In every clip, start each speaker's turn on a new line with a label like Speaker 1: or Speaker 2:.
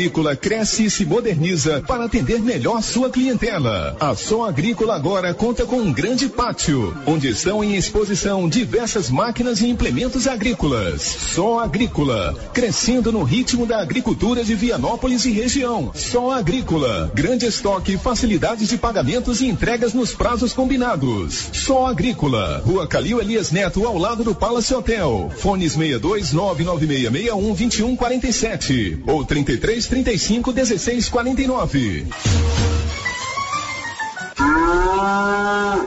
Speaker 1: Agrícola cresce e se moderniza para atender melhor sua clientela. A Som Agrícola agora conta com um grande pátio, onde estão em exposição diversas máquinas e implementos agrícolas. Som Agrícola, crescendo no ritmo da agricultura de Vianópolis e região. Som Agrícola, grande estoque, facilidades de pagamentos e entregas nos prazos combinados. Som Agrícola, Rua Calil Elias Neto, ao lado do Palace Hotel. Fones 62 99661 2147 ou 33 35 16 49.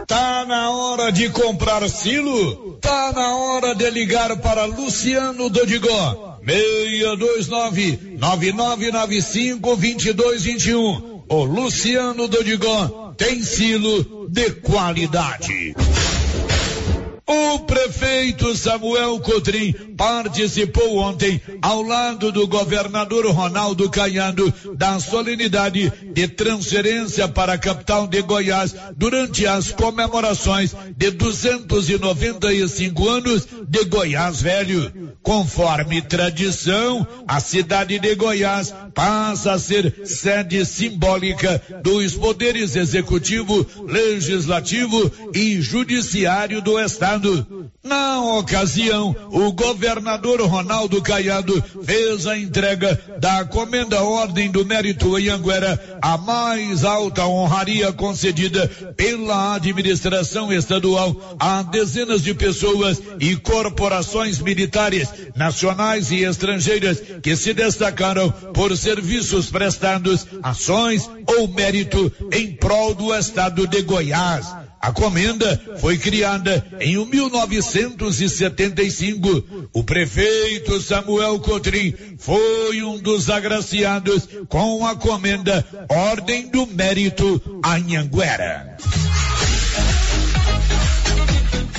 Speaker 2: Tá na hora de comprar silo? Tá na hora de ligar para Luciano Dodigó. 629 9995 2221. O Luciano Dodigó tem silo de qualidade. O prefeito Samuel Codrim participou ontem, ao lado do governador Ronaldo Caiado, da solenidade de transferência para a capital de Goiás durante as comemorações de 295 anos de Goiás Velho. Conforme tradição, a cidade de Goiás passa a ser sede simbólica dos poderes executivo, legislativo e judiciário do Estado na ocasião, o governador Ronaldo Caiado fez a entrega da Comenda Ordem do Mérito Anhanguera, a mais alta honraria concedida pela administração estadual a dezenas de pessoas e corporações militares, nacionais e estrangeiras que se destacaram por serviços prestados, ações ou mérito em prol do estado de Goiás. A comenda foi criada em 1975. O prefeito Samuel Cotrim foi um dos agraciados com a comenda Ordem do Mérito Anhanguera.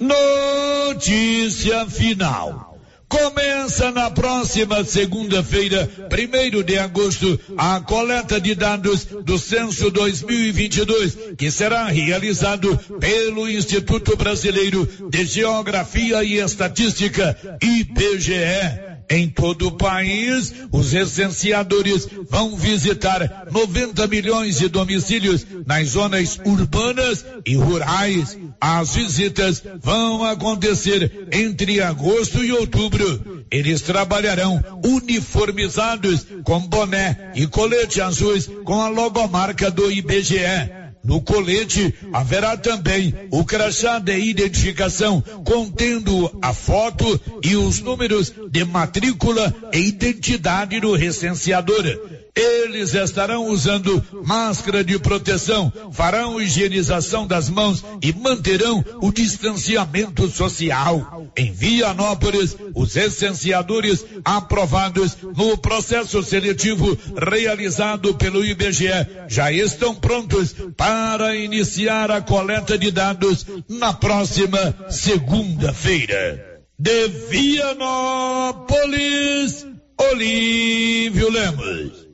Speaker 2: Notícia final. Começa na próxima segunda-feira, primeiro de agosto, a coleta de dados do censo 2022, que será realizado pelo Instituto Brasileiro de Geografia e Estatística, IBGE. Em todo o país, os recenseadores vão visitar 90 milhões de domicílios nas zonas urbanas e rurais. As visitas vão acontecer entre agosto e outubro. Eles trabalharão uniformizados com boné e colete azuis com a logomarca do IBGE. No colete haverá também o crachá de identificação contendo a foto e os números de matrícula e identidade do recenseador. Eles estarão usando máscara de proteção, farão higienização das mãos e manterão o distanciamento social. Em Vianópolis, os recenseadores aprovados no processo seletivo realizado pelo IBGE já estão prontos para iniciar a coleta de dados na próxima segunda-feira. De Vianópolis, Olívio Lemos.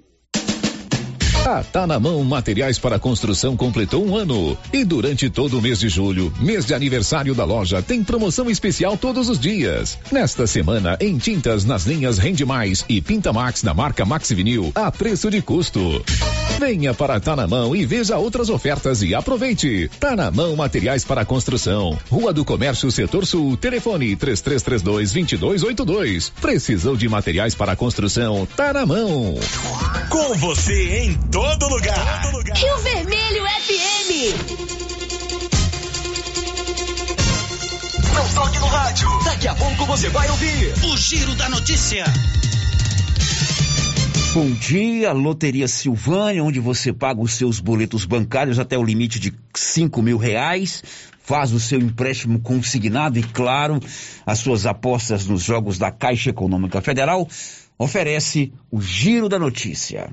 Speaker 3: A Tá na Mão Materiais para Construção completou um ano. E durante todo o mês de julho, mês de aniversário da loja, tem promoção especial todos os dias. Nesta semana, em tintas nas linhas Rende Mais e Pinta Max da marca Max Vinil, a preço de custo. Venha para Tá na Mão e veja outras ofertas e aproveite. Tá na Mão Materiais para Construção. Rua do Comércio, Setor Sul. Telefone 3332 2282. Precisou de materiais para construção? Tá na mão.
Speaker 4: Com você em todo lugar. Todo lugar.
Speaker 5: Rio Vermelho FM.
Speaker 4: Não toque no rádio. Daqui a pouco você vai ouvir
Speaker 6: o Giro da Notícia.
Speaker 7: Bom dia, Loteria Silvânia, onde você paga os seus boletos bancários até o limite de cinco mil reais, faz o seu empréstimo consignado e, claro, as suas apostas nos jogos da Caixa Econômica Federal oferece o Giro da Notícia.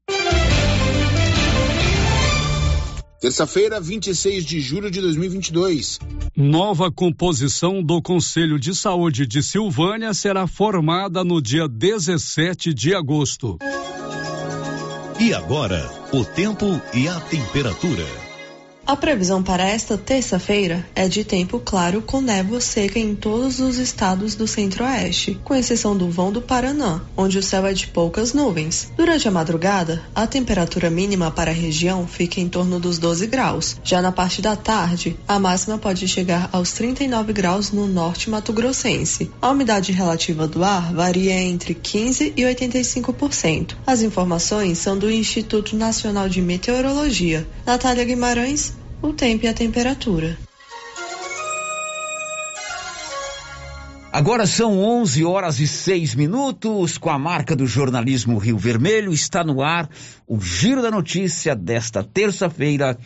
Speaker 8: Terça-feira, 26 de julho de 2022.
Speaker 9: Nova composição do Conselho de Saúde de Silvânia será formada no dia 17 de agosto.
Speaker 6: E agora, o tempo e a temperatura.
Speaker 10: A previsão para esta terça-feira é de tempo claro com névoa seca em todos os estados do centro-oeste, com exceção do vão do Paraná, onde o céu é de poucas nuvens. Durante a madrugada, a temperatura mínima para a região fica em torno dos 12 graus. Já na parte da tarde, a máxima pode chegar aos 39 graus no norte mato-grossense. A umidade relativa do ar varia entre 15 e 85%. As informações são do Instituto Nacional de Meteorologia. Natália Guimarães, o tempo e a temperatura.
Speaker 7: Agora são 11 horas e 6 minutos, com a marca do jornalismo Rio Vermelho, está no ar o Giro da Notícia desta terça-feira,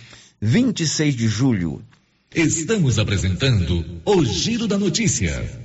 Speaker 7: 26 de julho.
Speaker 3: Estamos apresentando o Giro da Notícia.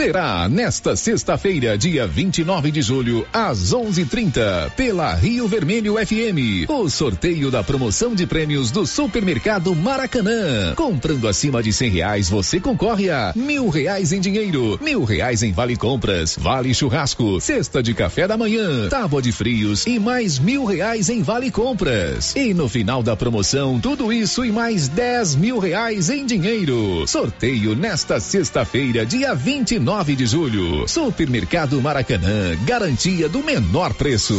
Speaker 3: Será nesta sexta-feira, dia 29 de julho, às 11:30, pela Rio Vermelho FM, o sorteio da promoção de prêmios do Supermercado Maracanã. Comprando acima de cem reais, você concorre a mil reais em dinheiro, mil reais em vale compras, vale churrasco, cesta de café da manhã, tábua de frios e mais mil reais em vale compras. E no final da promoção, tudo isso e mais dez mil reais em dinheiro. Sorteio nesta sexta-feira, dia 29 9 de julho. Supermercado Maracanã, garantia do menor preço.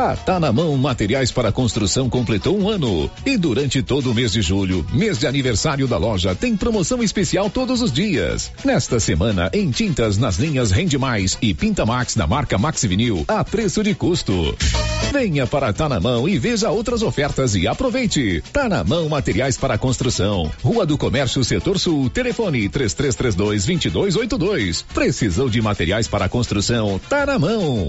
Speaker 3: A Tá na Mão Materiais para Construção completou um ano. E durante todo o mês de julho, mês de aniversário da loja, tem promoção especial todos os dias. Nesta semana, em tintas nas linhas Rende Mais e Pinta Max da marca Max Vinil, a preço de custo. Venha para Tá na Mão e veja outras ofertas e aproveite. Tá na Mão Materiais para Construção. Rua do Comércio, Setor Sul. Telefone 3332 2282. Precisou de materiais para construção? Tá na mão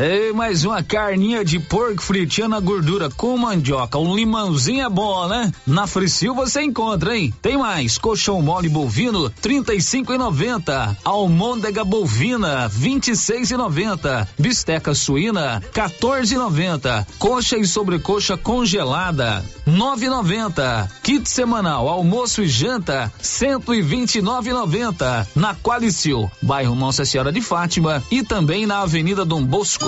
Speaker 11: Ei, mais uma carninha de porco fritinha na gordura com mandioca. Um limãozinho é bom, né? Na Fricil você encontra, hein? Tem mais. Colchão mole bovino, trinta e cinco e noventa. Almôndega bovina, vinte e seis e noventa. Bisteca suína, 14 e noventa. Coxa e sobrecoxa congelada, nove e noventa. Kit semanal, almoço e janta, cento e vinte e nove e noventa. Na Qualicil, bairro Nossa Senhora de Fátima e também na Avenida Dom Bosco.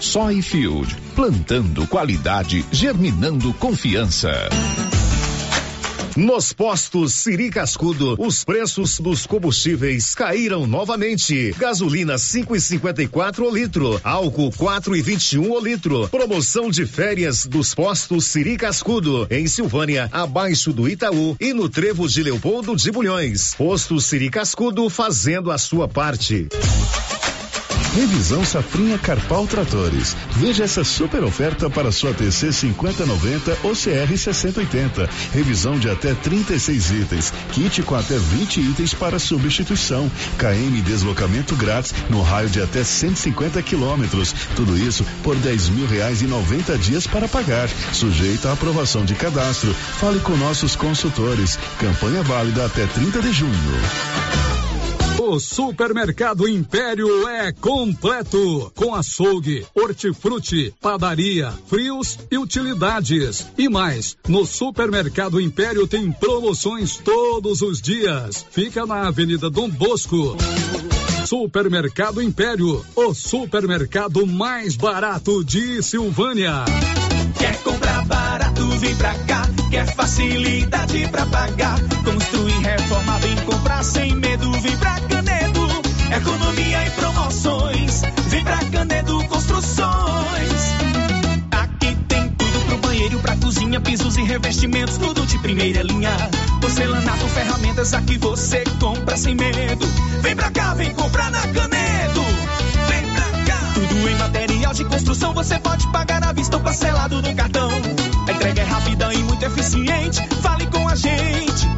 Speaker 3: Soyfield, plantando qualidade, germinando confiança.
Speaker 12: Nos postos Siri Cascudo, os preços dos combustíveis caíram novamente. Gasolina 5,54 o litro, álcool 4,21 o litro. Promoção de férias dos postos Siri Cascudo, em Silvânia, abaixo do Itaú e no Trevo de Leopoldo de Bulhões. Posto Siri Cascudo fazendo a sua parte.
Speaker 13: Revisão Safrinha Carpal Tratores. Veja essa super oferta para sua TC 5090 ou CR 6080. Revisão de até 36 itens. Kit com até 20 itens para substituição. KM deslocamento grátis no raio de até 150 quilômetros. Tudo isso por 10 mil reais e 90 dias para pagar. Sujeito à aprovação de cadastro. Fale com nossos consultores. Campanha válida até 30 de junho.
Speaker 9: O Supermercado Império é completo, com açougue, hortifruti, padaria, frios e utilidades. E mais, no Supermercado Império tem promoções todos os dias. Fica na Avenida Dom Bosco. Supermercado Império, o supermercado mais barato de Silvânia.
Speaker 14: Quer comprar barato, vem pra cá. Quer facilidade pra pagar. Construir, reformar, vem comprar sem medo, vem. Economia e promoções, vem pra Canedo Construções. Aqui tem tudo pro banheiro, pra cozinha, pisos e revestimentos, tudo de primeira linha. Porcelanato, ferramentas, aqui você compra sem medo. Vem pra cá, vem comprar na Canedo. Vem pra cá. Tudo em material de construção, você pode pagar à vista ou parcelado no cartão rápida e muito eficiente. Fale com a gente.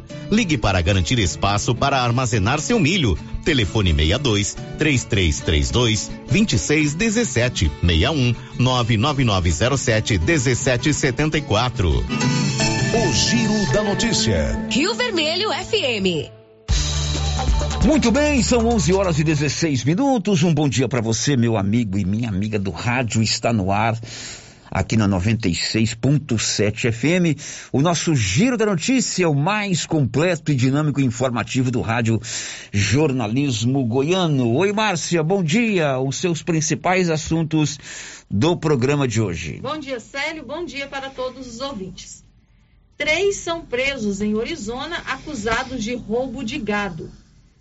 Speaker 15: Ligue para garantir espaço para armazenar seu milho. Telefone 62 3332 2617 61 99907 1774.
Speaker 3: O Giro da Notícia.
Speaker 16: Rio Vermelho FM.
Speaker 17: Muito bem, são 11 horas e 16 minutos. Um bom dia para você, meu amigo e minha amiga do rádio. Está no ar aqui na 96.7 FM. O nosso Giro da Notícia, o mais completo e dinâmico e informativo do rádio Jornalismo Goiano. Oi, Márcia, bom dia. Os seus principais assuntos do programa de hoje.
Speaker 18: Bom dia, Célio. Bom dia para todos os ouvintes. Três são presos em Orizona acusados de roubo de gado.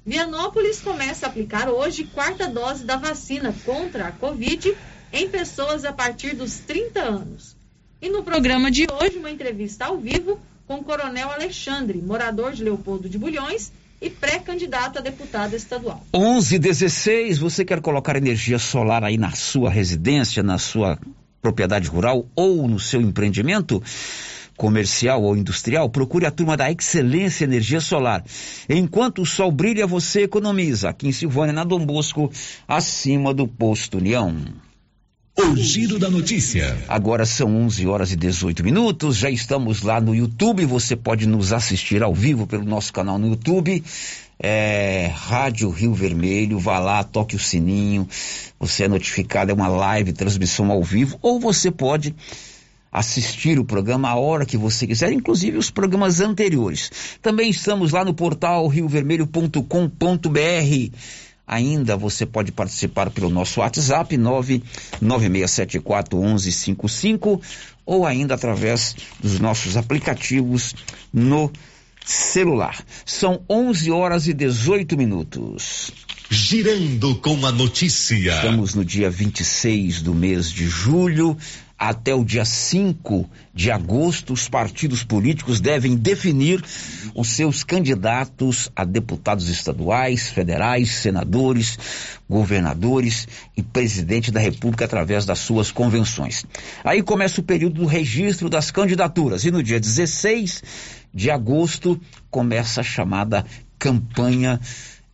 Speaker 18: Vianópolis começa a aplicar hoje quarta dose da vacina contra a Covid em pessoas a partir dos 30 anos. E no programa de hoje, uma entrevista ao vivo com o Coronel Alexandre, morador de Leopoldo de Bulhões e pré-candidato a deputado estadual.
Speaker 17: 1116, você quer colocar energia solar aí na sua residência, na sua propriedade rural ou no seu empreendimento? comercial ou industrial, procure a turma da Excelência Energia Solar. Enquanto o sol brilha, você economiza. Aqui em Silvânia, na Dom Bosco, acima do posto União.
Speaker 3: O Giro da Notícia.
Speaker 17: Agora são 11 horas e 18 minutos. Já estamos lá no YouTube. Você pode nos assistir ao vivo pelo nosso canal no YouTube. É, Rádio Rio Vermelho. Vá lá, toque o sininho. Você é notificado. É uma live, transmissão ao vivo. Ou você pode assistir o programa a hora que você quiser, inclusive os programas anteriores. Também estamos lá no portal riovermelho.com.br. Ainda você pode participar pelo nosso WhatsApp 996741155 ou ainda através dos nossos aplicativos no celular. São 11 horas e 18 minutos.
Speaker 3: Girando com a notícia.
Speaker 17: Estamos no dia 26 do mês de julho até o dia 5 de agosto, os partidos políticos devem definir os seus candidatos a deputados estaduais, federais, senadores, governadores e presidente da República através das suas convenções. Aí começa o período do registro das candidaturas e no dia 16 de agosto começa a chamada campanha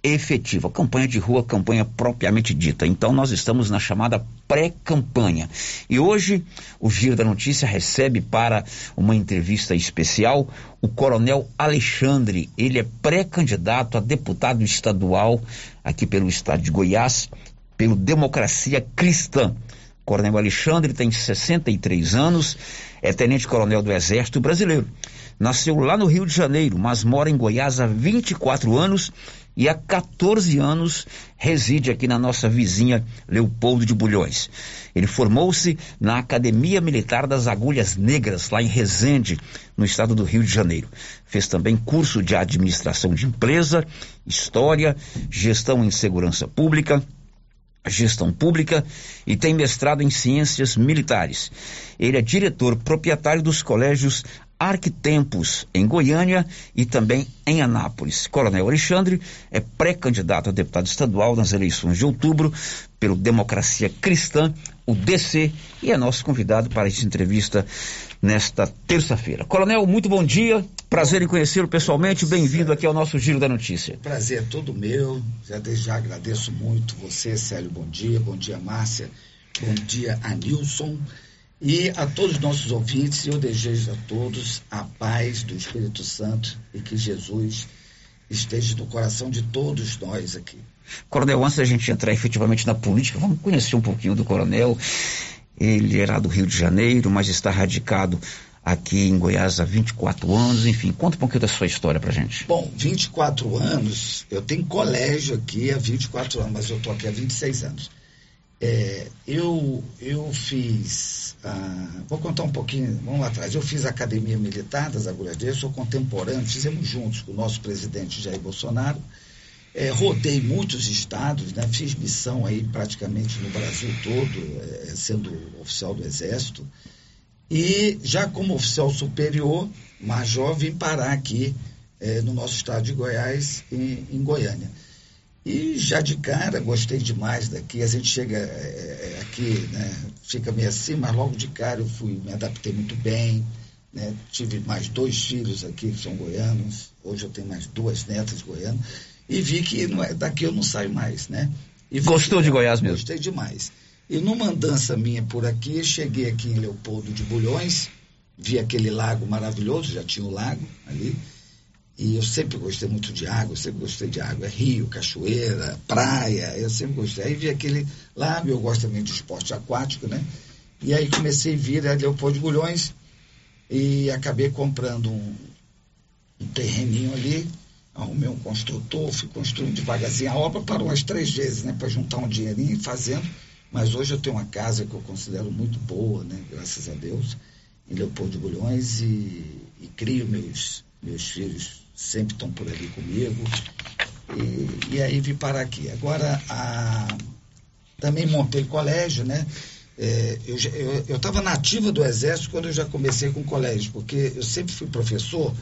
Speaker 17: efetiva. Campanha de rua, campanha propriamente dita. Então nós estamos na chamada pré-campanha. E hoje o Giro da Notícia recebe para uma entrevista especial o Coronel Alexandre. Ele é pré-candidato a deputado estadual aqui pelo estado de Goiás, pelo Democracia Cristã. Coronel Alexandre tem 63 anos, é tenente-coronel do Exército Brasileiro nasceu lá no Rio de Janeiro, mas mora em Goiás há 24 anos e há 14 anos reside aqui na nossa vizinha Leopoldo de Bulhões. Ele formou-se na Academia Militar das Agulhas Negras, lá em Resende, no estado do Rio de Janeiro. Fez também curso de administração de empresa, história, gestão em segurança pública, gestão pública e tem mestrado em ciências militares. Ele é diretor proprietário dos colégios Arquitempos em Goiânia e também em Anápolis. Coronel Alexandre é pré-candidato a deputado estadual nas eleições de outubro pelo Democracia Cristã, o DC, e é nosso convidado para essa entrevista nesta terça-feira. Coronel, muito bom dia. Prazer em conhecê-lo pessoalmente. Bem-vindo aqui ao nosso Giro da Notícia.
Speaker 19: Prazer é todo meu. Já desde já agradeço muito você, Célio. Bom dia. Bom dia, Márcia. Bom dia, Anilson. E a todos os nossos ouvintes, eu desejo a todos a paz do Espírito Santo e que Jesus esteja no coração de todos nós aqui.
Speaker 17: Coronel, antes da gente entrar efetivamente na política, vamos conhecer um pouquinho do coronel. Ele era do Rio de Janeiro, mas está radicado aqui em Goiás há 24 anos. Enfim, conta um pouquinho da sua história pra gente.
Speaker 19: Bom, 24 anos, eu tenho colégio aqui há 24 anos, mas eu estou aqui há 26 anos. É, eu, eu fiz, ah, vou contar um pouquinho, vamos lá atrás, eu fiz Academia Militar das Agulhas Negras, sou contemporâneo, fizemos juntos com o nosso presidente Jair Bolsonaro, é, rodei muitos estados, né, fiz missão aí praticamente no Brasil todo, é, sendo oficial do Exército, e já como oficial superior, major, vim parar aqui é, no nosso estado de Goiás, em, em Goiânia. E já de cara gostei demais daqui. A gente chega é, aqui, né, fica meio assim, mas logo de cara eu fui, me adaptei muito bem. Né, tive mais dois filhos aqui que são goianos. Hoje eu tenho mais duas netas goianas. E vi que não é, daqui eu não saio mais, né? E
Speaker 17: Gostou de Goiás mesmo?
Speaker 19: Gostei demais. E numa andança minha por aqui, cheguei aqui em Leopoldo de Bulhões, vi aquele lago maravilhoso, já tinha o lago ali e eu sempre gostei muito de água, sempre gostei de água. É rio, cachoeira, praia, eu sempre gostei. Aí vi aquele lago, eu gosto também de esporte aquático, né? E aí comecei a vir a Leopoldo de Bulhões e acabei comprando um, um terreninho ali, arrumei um construtor, fui construindo devagarzinho. A obra parou umas três vezes, né? Para juntar um dinheirinho e fazendo. Mas hoje eu tenho uma casa que eu considero muito boa, né? Graças a Deus, em Leopoldo Bulhões e, e crio meus, meus filhos sempre estão por ali comigo. E, e aí vim parar aqui. Agora, a, também montei colégio, né? É, eu estava nativa do Exército quando eu já comecei com colégio, porque eu sempre fui professor,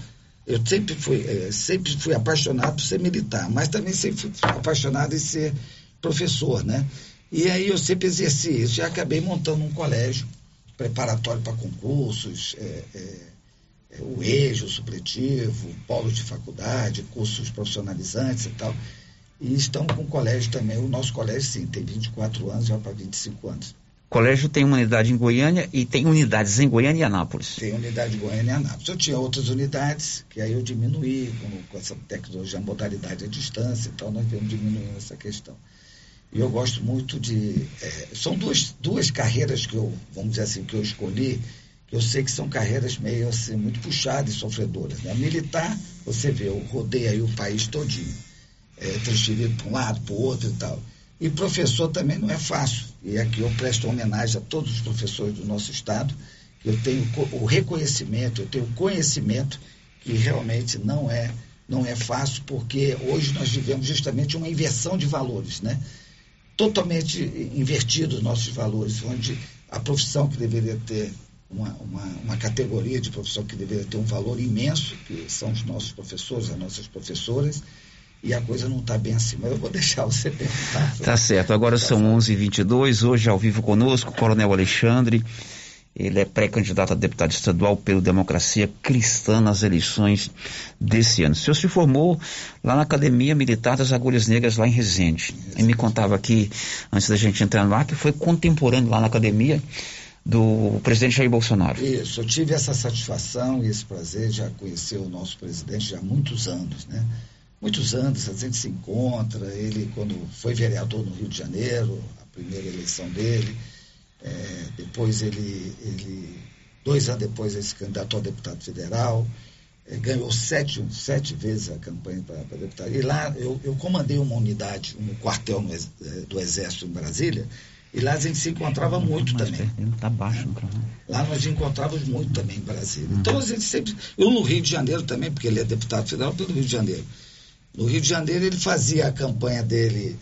Speaker 19: eu sempre fui, é, sempre fui apaixonado por ser militar, mas também sempre fui apaixonado em ser professor, né? E aí eu sempre exerci isso e acabei montando um colégio preparatório para concursos, é, é o EJO, o supletivo, polo de faculdade, cursos profissionalizantes e tal. E estão com o colégio também. O nosso colégio, sim, tem 24 anos, já para 25 anos.
Speaker 17: O colégio tem uma unidade em Goiânia e tem unidades em Goiânia e Anápolis.
Speaker 19: Tem unidade em Goiânia e Anápolis. Eu tinha outras unidades, que aí eu diminuí com, com essa tecnologia, a modalidade à distância, então nós vamos diminuindo essa questão. E eu gosto muito de. É, são duas, duas carreiras que eu, vamos dizer assim, que eu escolhi eu sei que são carreiras meio assim, muito puxadas e sofredoras. Né? Militar, você vê, eu rodei aí o país todinho, é, transferido para um lado, para o outro e tal. E professor também não é fácil. E aqui eu presto homenagem a todos os professores do nosso estado. Eu tenho o reconhecimento, eu tenho conhecimento que realmente não é não é fácil, porque hoje nós vivemos justamente uma inversão de valores, né? Totalmente invertidos os nossos valores, onde a profissão que deveria ter uma, uma, uma, categoria de profissão que deveria ter um valor imenso, que são os nossos professores, as nossas professoras, e a coisa não está bem assim. Mas eu vou deixar você perguntar.
Speaker 17: Tá certo. Agora são 11h22, hoje ao vivo conosco, o Coronel Alexandre. Ele é pré-candidato a deputado estadual pelo Democracia Cristã nas eleições desse ano. O senhor se formou lá na Academia Militar das Agulhas Negras, lá em Resende. E me contava aqui, antes da gente entrar no ar, que foi contemporâneo lá na academia do presidente Jair Bolsonaro.
Speaker 19: Isso, eu tive essa satisfação e esse prazer de já conhecer o nosso presidente já há muitos anos, né? Muitos anos, a gente se encontra, ele quando foi vereador no Rio de Janeiro, a primeira eleição dele, é, depois ele, ele, dois anos depois ele se candidatou a deputado federal, é, ganhou sete, sete vezes a campanha para deputado. E lá eu, eu comandei uma unidade, um quartel no, do Exército em Brasília, e lá a gente se encontrava muito também.
Speaker 17: Tá baixo,
Speaker 19: Lá nós encontrávamos muito também em Brasília. Então a gente sempre. Eu no Rio de Janeiro também, porque ele é deputado federal pelo Rio de Janeiro. No Rio de Janeiro ele fazia a campanha dele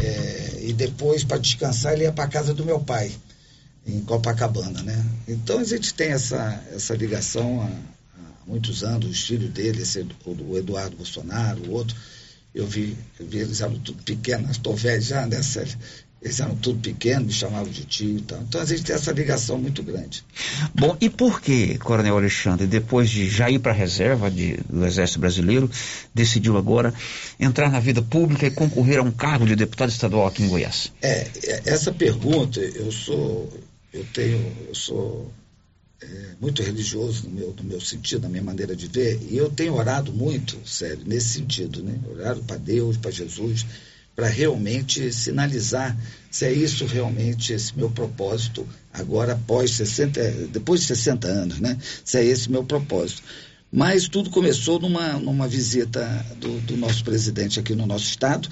Speaker 19: é, e depois, para descansar, ele ia para casa do meu pai, em Copacabana, né? Então a gente tem essa, essa ligação há, há muitos anos, os filhos dele, esse, o Eduardo Bolsonaro, o outro. Eu vi, eu vi eles eram tudo pequenos, estou velho já, né, Célio? Eles eram tudo pequenos, me chamavam de tio e tal. Então a gente tem essa ligação muito grande.
Speaker 17: Bom, e por que, Coronel Alexandre, depois de já ir para a reserva de, do Exército Brasileiro, decidiu agora entrar na vida pública e concorrer a um cargo de deputado estadual aqui em Goiás?
Speaker 19: É, é essa pergunta, eu sou, eu tenho, eu sou é, muito religioso no meu, no meu sentido, na minha maneira de ver, e eu tenho orado muito, sério, nesse sentido, né? Orado para Deus, para Jesus para realmente sinalizar se é isso realmente esse meu propósito agora após 60, depois de 60 anos, né? Se é esse meu propósito. Mas tudo começou numa, numa visita do, do nosso presidente aqui no nosso estado.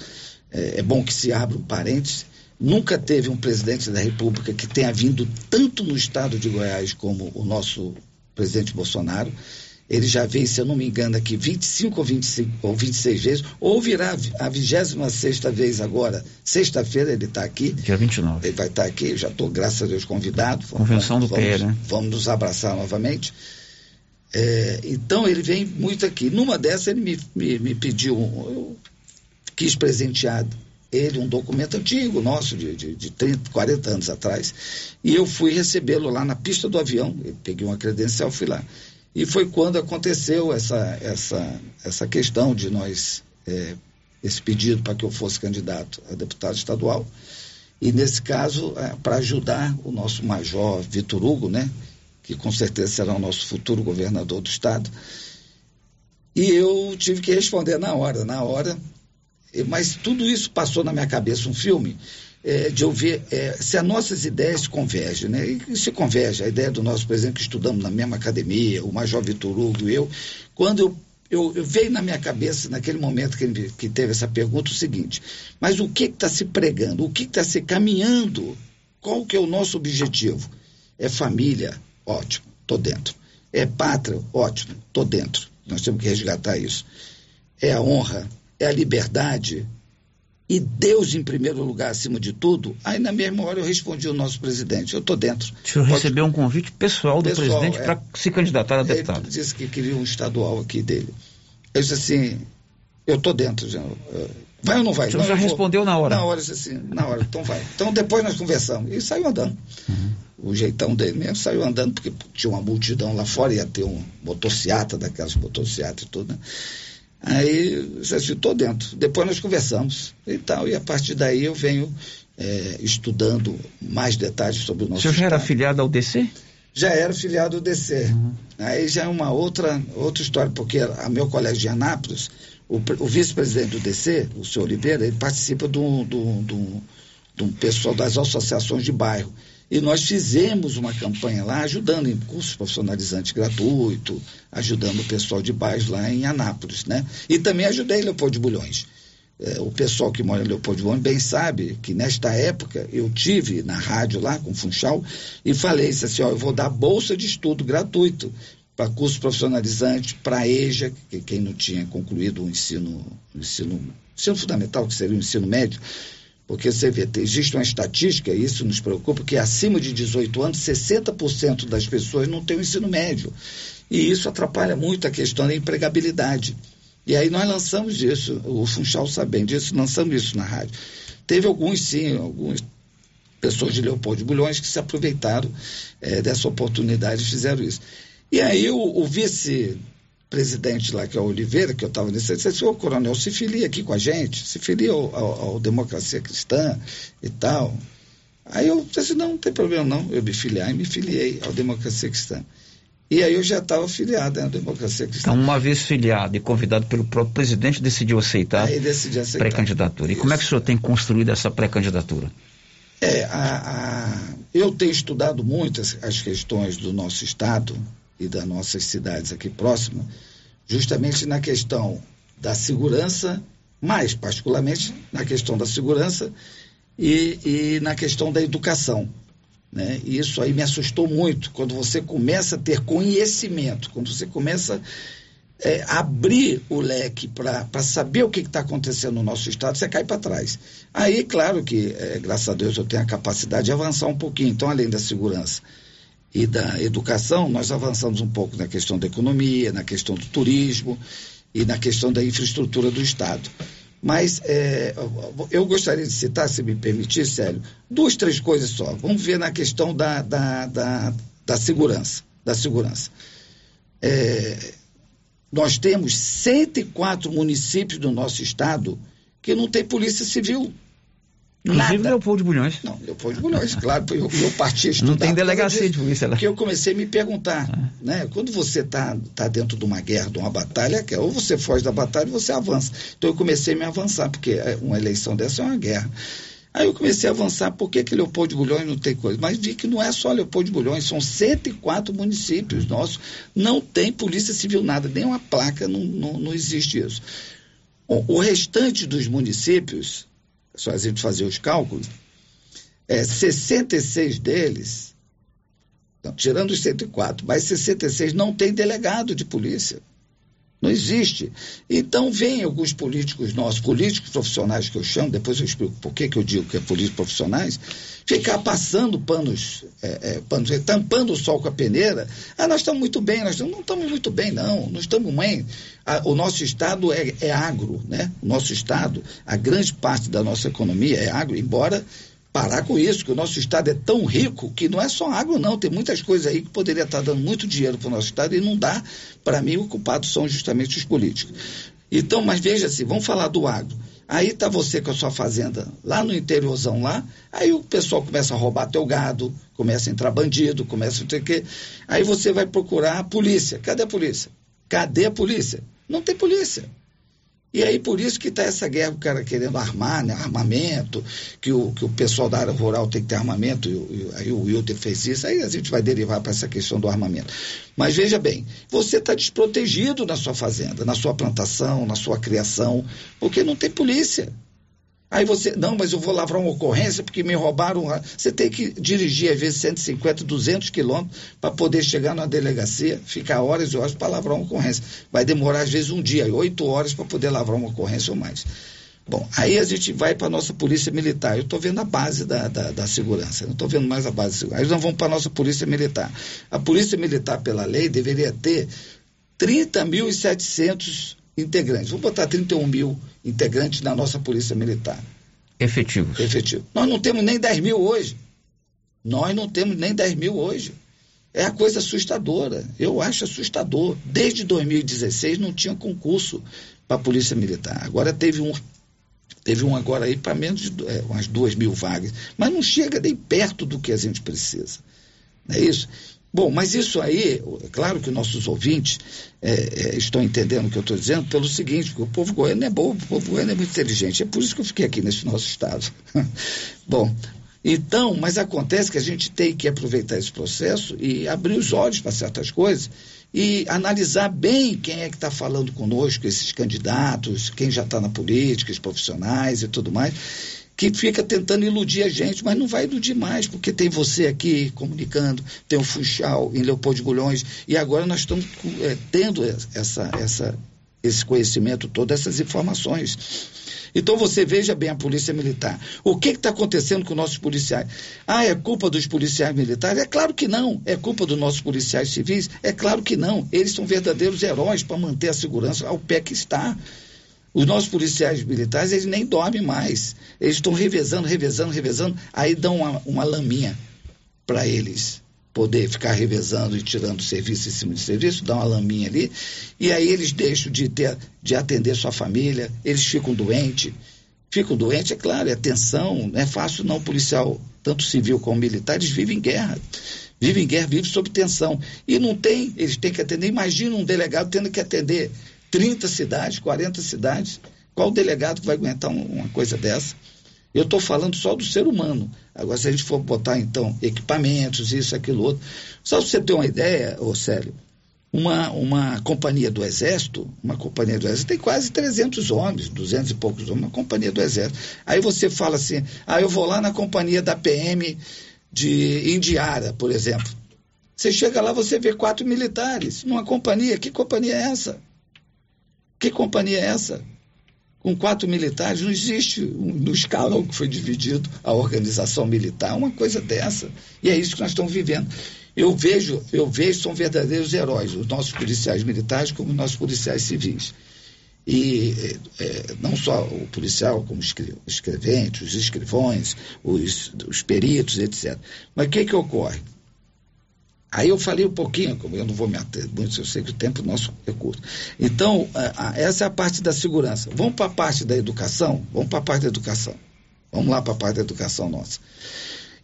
Speaker 19: É, é bom que se abra um parênteses. Nunca teve um presidente da República que tenha vindo tanto no estado de Goiás como o nosso presidente Bolsonaro. Ele já veio, se eu não me engano, aqui 25 ou, 25, ou 26 vezes, ou virá a 26 vez agora. Sexta-feira ele está aqui.
Speaker 17: Dia 29.
Speaker 19: Ele vai estar tá aqui, já estou, graças a Deus, convidado.
Speaker 17: Convenção
Speaker 19: vamos,
Speaker 17: do PE, né?
Speaker 19: Vamos nos abraçar novamente. É, então ele vem muito aqui. Numa dessas ele me, me, me pediu, eu quis presentear ele um documento antigo nosso, de, de, de 30, 40 anos atrás, e eu fui recebê-lo lá na pista do avião. Eu peguei uma credencial, fui lá. E foi quando aconteceu essa, essa, essa questão de nós, é, esse pedido para que eu fosse candidato a deputado estadual. E nesse caso, é, para ajudar o nosso major Vitor Hugo, né, que com certeza será o nosso futuro governador do estado. E eu tive que responder na hora, na hora. Mas tudo isso passou na minha cabeça um filme é, de ouvir é, se as nossas ideias convergem, né? E se converge, a ideia do nosso presidente que estudamos na mesma academia, o Major Vitor Hugo e eu, quando eu, eu, eu veio na minha cabeça, naquele momento que, ele, que teve essa pergunta, o seguinte, mas o que está se pregando? O que está se caminhando? Qual que é o nosso objetivo? É família? Ótimo, estou dentro. É pátria? Ótimo, estou dentro. Nós temos que resgatar isso. É a honra? É a liberdade? E Deus em primeiro lugar acima de tudo, aí na mesma hora eu respondi ao nosso presidente, eu estou dentro.
Speaker 17: O senhor Pode... recebeu um convite pessoal do pessoal, presidente é. para se candidatar a deputado.
Speaker 19: Ele disse que queria um estadual aqui dele. Eu disse assim, eu estou dentro, já. vai ou não vai?
Speaker 17: O senhor
Speaker 19: não,
Speaker 17: já respondeu na hora?
Speaker 19: Na hora, disse assim, na hora, então vai. Então depois nós conversamos. E saiu andando. Uhum. O jeitão dele mesmo saiu andando, porque tinha uma multidão lá fora, ia ter um motociata, daquelas motocicletas e tudo, né? Aí, assim, estou dentro. Depois nós conversamos e tal. E a partir daí eu venho é, estudando mais detalhes sobre o nosso.
Speaker 17: O senhor já era filiado ao DC?
Speaker 19: Já era filiado ao DC. Uhum. Aí já é uma outra, outra história, porque a meu colégio de Anápolis, o, o vice-presidente do DC, o senhor Oliveira, ele participa do, do, do, do pessoal das associações de bairro. E nós fizemos uma campanha lá, ajudando em cursos profissionalizantes gratuito, ajudando o pessoal de bairros lá em Anápolis, né? E também ajudei Leopoldo de Bulhões. É, o pessoal que mora em Leopoldo de Bulhões bem sabe que nesta época eu tive na rádio lá com o Funchal e falei assim, ó, eu vou dar bolsa de estudo gratuito para curso profissionalizante, para EJA, que quem não tinha concluído o ensino, o ensino, ensino fundamental, que seria o ensino médio, porque você vê, existe uma estatística, e isso nos preocupa, que acima de 18 anos, 60% das pessoas não têm o ensino médio. E isso atrapalha muito a questão da empregabilidade. E aí nós lançamos isso, o Funchal sabe bem disso, lançamos isso na rádio. Teve alguns, sim, algumas pessoas de Leopoldo de Bulhões que se aproveitaram é, dessa oportunidade e fizeram isso. E aí o, o vice presidente lá, que é o Oliveira, que eu estava nesse, ele disse, ô coronel, se filia aqui com a gente, se filia ao, ao, ao, Democracia Cristã e tal. Aí eu disse, não, não tem problema não, eu me filiar e me filiei ao Democracia Cristã. E aí eu já estava filiado à Democracia Cristã.
Speaker 17: Então, uma vez filiado e convidado pelo próprio presidente, decidiu aceitar a pré-candidatura. E como é que o senhor tem construído essa pré-candidatura?
Speaker 19: É, a, a, eu tenho estudado muito as, as questões do nosso Estado, e das nossas cidades aqui próximas, justamente na questão da segurança, mais particularmente na questão da segurança e, e na questão da educação. Né? E isso aí me assustou muito, quando você começa a ter conhecimento, quando você começa é, abrir o leque para saber o que está acontecendo no nosso estado, você cai para trás. Aí, claro que, é, graças a Deus, eu tenho a capacidade de avançar um pouquinho. Então, além da segurança e da educação, nós avançamos um pouco na questão da economia, na questão do turismo e na questão da infraestrutura do Estado. Mas é, eu gostaria de citar, se me permitir, Célio, duas, três coisas só. Vamos ver na questão da, da, da, da segurança. Da segurança. É, nós temos 104 municípios do nosso estado que não tem polícia civil.
Speaker 17: Inclusive Nada. Leopoldo de Bulhões.
Speaker 19: Não, Leopoldo de Bulhões, claro, eu, eu parti estudar.
Speaker 17: Não tem delegacia de polícia lá.
Speaker 19: Que eu comecei a me perguntar, ah. né? Quando você está tá dentro de uma guerra, de uma batalha, é ou você foge da batalha ou você avança. Então eu comecei a me avançar, porque é, uma eleição dessa é uma guerra. Aí eu comecei a avançar, por que, que Leopoldo de Bulhões não tem coisa? Mas vi que não é só Leopoldo de Bulhões, são 104 municípios nossos, não tem polícia civil nada, nem uma placa, não, não, não existe isso. Bom, o restante dos municípios, só a gente fazer os cálculos, é, 66 deles, tirando os 104, mas 66 não tem delegado de polícia. Não existe. Então, vem alguns políticos nossos, políticos profissionais que eu chamo, depois eu explico por que, que eu digo que é políticos profissionais, ficar passando panos, é, é, panos, tampando o sol com a peneira. Ah, nós estamos muito bem, nós não estamos muito bem, não. Não estamos bem. o nosso Estado é, é agro, né? O nosso Estado, a grande parte da nossa economia é agro, embora parar com isso, que o nosso estado é tão rico que não é só água, não. Tem muitas coisas aí que poderia estar dando muito dinheiro para o nosso estado e não dá. Para mim, o culpado são justamente os políticos. Então, mas veja assim, vamos falar do agro. Aí está você com a sua fazenda lá no interiorzão lá, aí o pessoal começa a roubar teu gado, começa a entrar bandido, começa a ter que. Aí você vai procurar a polícia. Cadê a polícia? Cadê a polícia? Não tem polícia. E aí por isso que está essa guerra, o cara querendo armar, né? armamento, que o, que o pessoal da área rural tem que ter armamento, e, aí o Wilder fez isso, aí a gente vai derivar para essa questão do armamento. Mas veja bem, você está desprotegido na sua fazenda, na sua plantação, na sua criação, porque não tem polícia. Aí você, não, mas eu vou lavrar uma ocorrência porque me roubaram. Você tem que dirigir, às vezes, 150, 200 quilômetros para poder chegar na delegacia, ficar horas e horas para lavrar uma ocorrência. Vai demorar, às vezes, um dia, oito horas para poder lavrar uma ocorrência ou mais. Bom, aí a gente vai para a nossa polícia militar. Eu estou vendo a base da, da, da segurança, não estou vendo mais a base da segurança. Aí nós vamos para a nossa polícia militar. A polícia militar, pela lei, deveria ter 30.700 integrantes. Vamos botar 31 mil integrantes na nossa Polícia Militar.
Speaker 17: Efetivos.
Speaker 19: Efetivo. Nós não temos nem 10 mil hoje. Nós não temos nem 10 mil hoje. É a coisa assustadora. Eu acho assustador. Desde 2016 não tinha concurso para a Polícia Militar. Agora teve um. Teve um agora aí para menos de é, umas duas mil vagas. Mas não chega nem perto do que a gente precisa. Não é isso? Bom, mas isso aí, é claro que nossos ouvintes é, é, estão entendendo o que eu estou dizendo pelo seguinte, porque o povo goiano é bom, o povo goiano é muito inteligente, é por isso que eu fiquei aqui nesse nosso estado. bom, então, mas acontece que a gente tem que aproveitar esse processo e abrir os olhos para certas coisas e analisar bem quem é que está falando conosco, esses candidatos, quem já está na política, os profissionais e tudo mais, que fica tentando iludir a gente, mas não vai iludir mais, porque tem você aqui comunicando, tem o Funchal em Leopoldo de Bulhões, e agora nós estamos é, tendo essa, essa, esse conhecimento, todas essas informações. Então você veja bem a polícia militar. O que está acontecendo com nossos policiais? Ah, é culpa dos policiais militares? É claro que não. É culpa dos nossos policiais civis? É claro que não. Eles são verdadeiros heróis para manter a segurança ao pé que está. Os nossos policiais militares, eles nem dormem mais. Eles estão revezando, revezando, revezando. Aí dão uma, uma laminha para eles poder ficar revezando e tirando serviço em cima de serviço, dá uma laminha ali, e aí eles deixam de, ter, de atender sua família, eles ficam doentes. Ficam doentes, é claro, é tensão, não é fácil não, policial, tanto civil como militar, eles vivem em guerra. Vivem em guerra, vivem sob tensão. E não tem, eles têm que atender, imagina um delegado tendo que atender 30 cidades, 40 cidades. Qual delegado que vai aguentar uma coisa dessa? Eu estou falando só do ser humano. Agora, se a gente for botar, então, equipamentos, isso, aquilo, outro. Só para você ter uma ideia, ô Célio, uma, uma companhia do Exército, uma companhia do Exército tem quase 300 homens, 200 e poucos homens, uma companhia do Exército. Aí você fala assim, ah, eu vou lá na companhia da PM de Indiara, por exemplo. Você chega lá, você vê quatro militares numa companhia. Que companhia é essa? Que companhia é essa? Com quatro militares, não existe no escalão que foi dividido a organização militar, uma coisa dessa. E é isso que nós estamos vivendo. Eu vejo, eu vejo, são verdadeiros heróis, os nossos policiais militares como os nossos policiais civis. E é, não só o policial, como os escreventes, os escrivões, os, os peritos, etc. Mas o que, que ocorre? Aí eu falei um pouquinho, como eu não vou me ater muito, eu sei que o tempo nosso é curto. Então, essa é a parte da segurança. Vamos para a parte da educação? Vamos para a parte da educação. Vamos lá para a parte da educação nossa.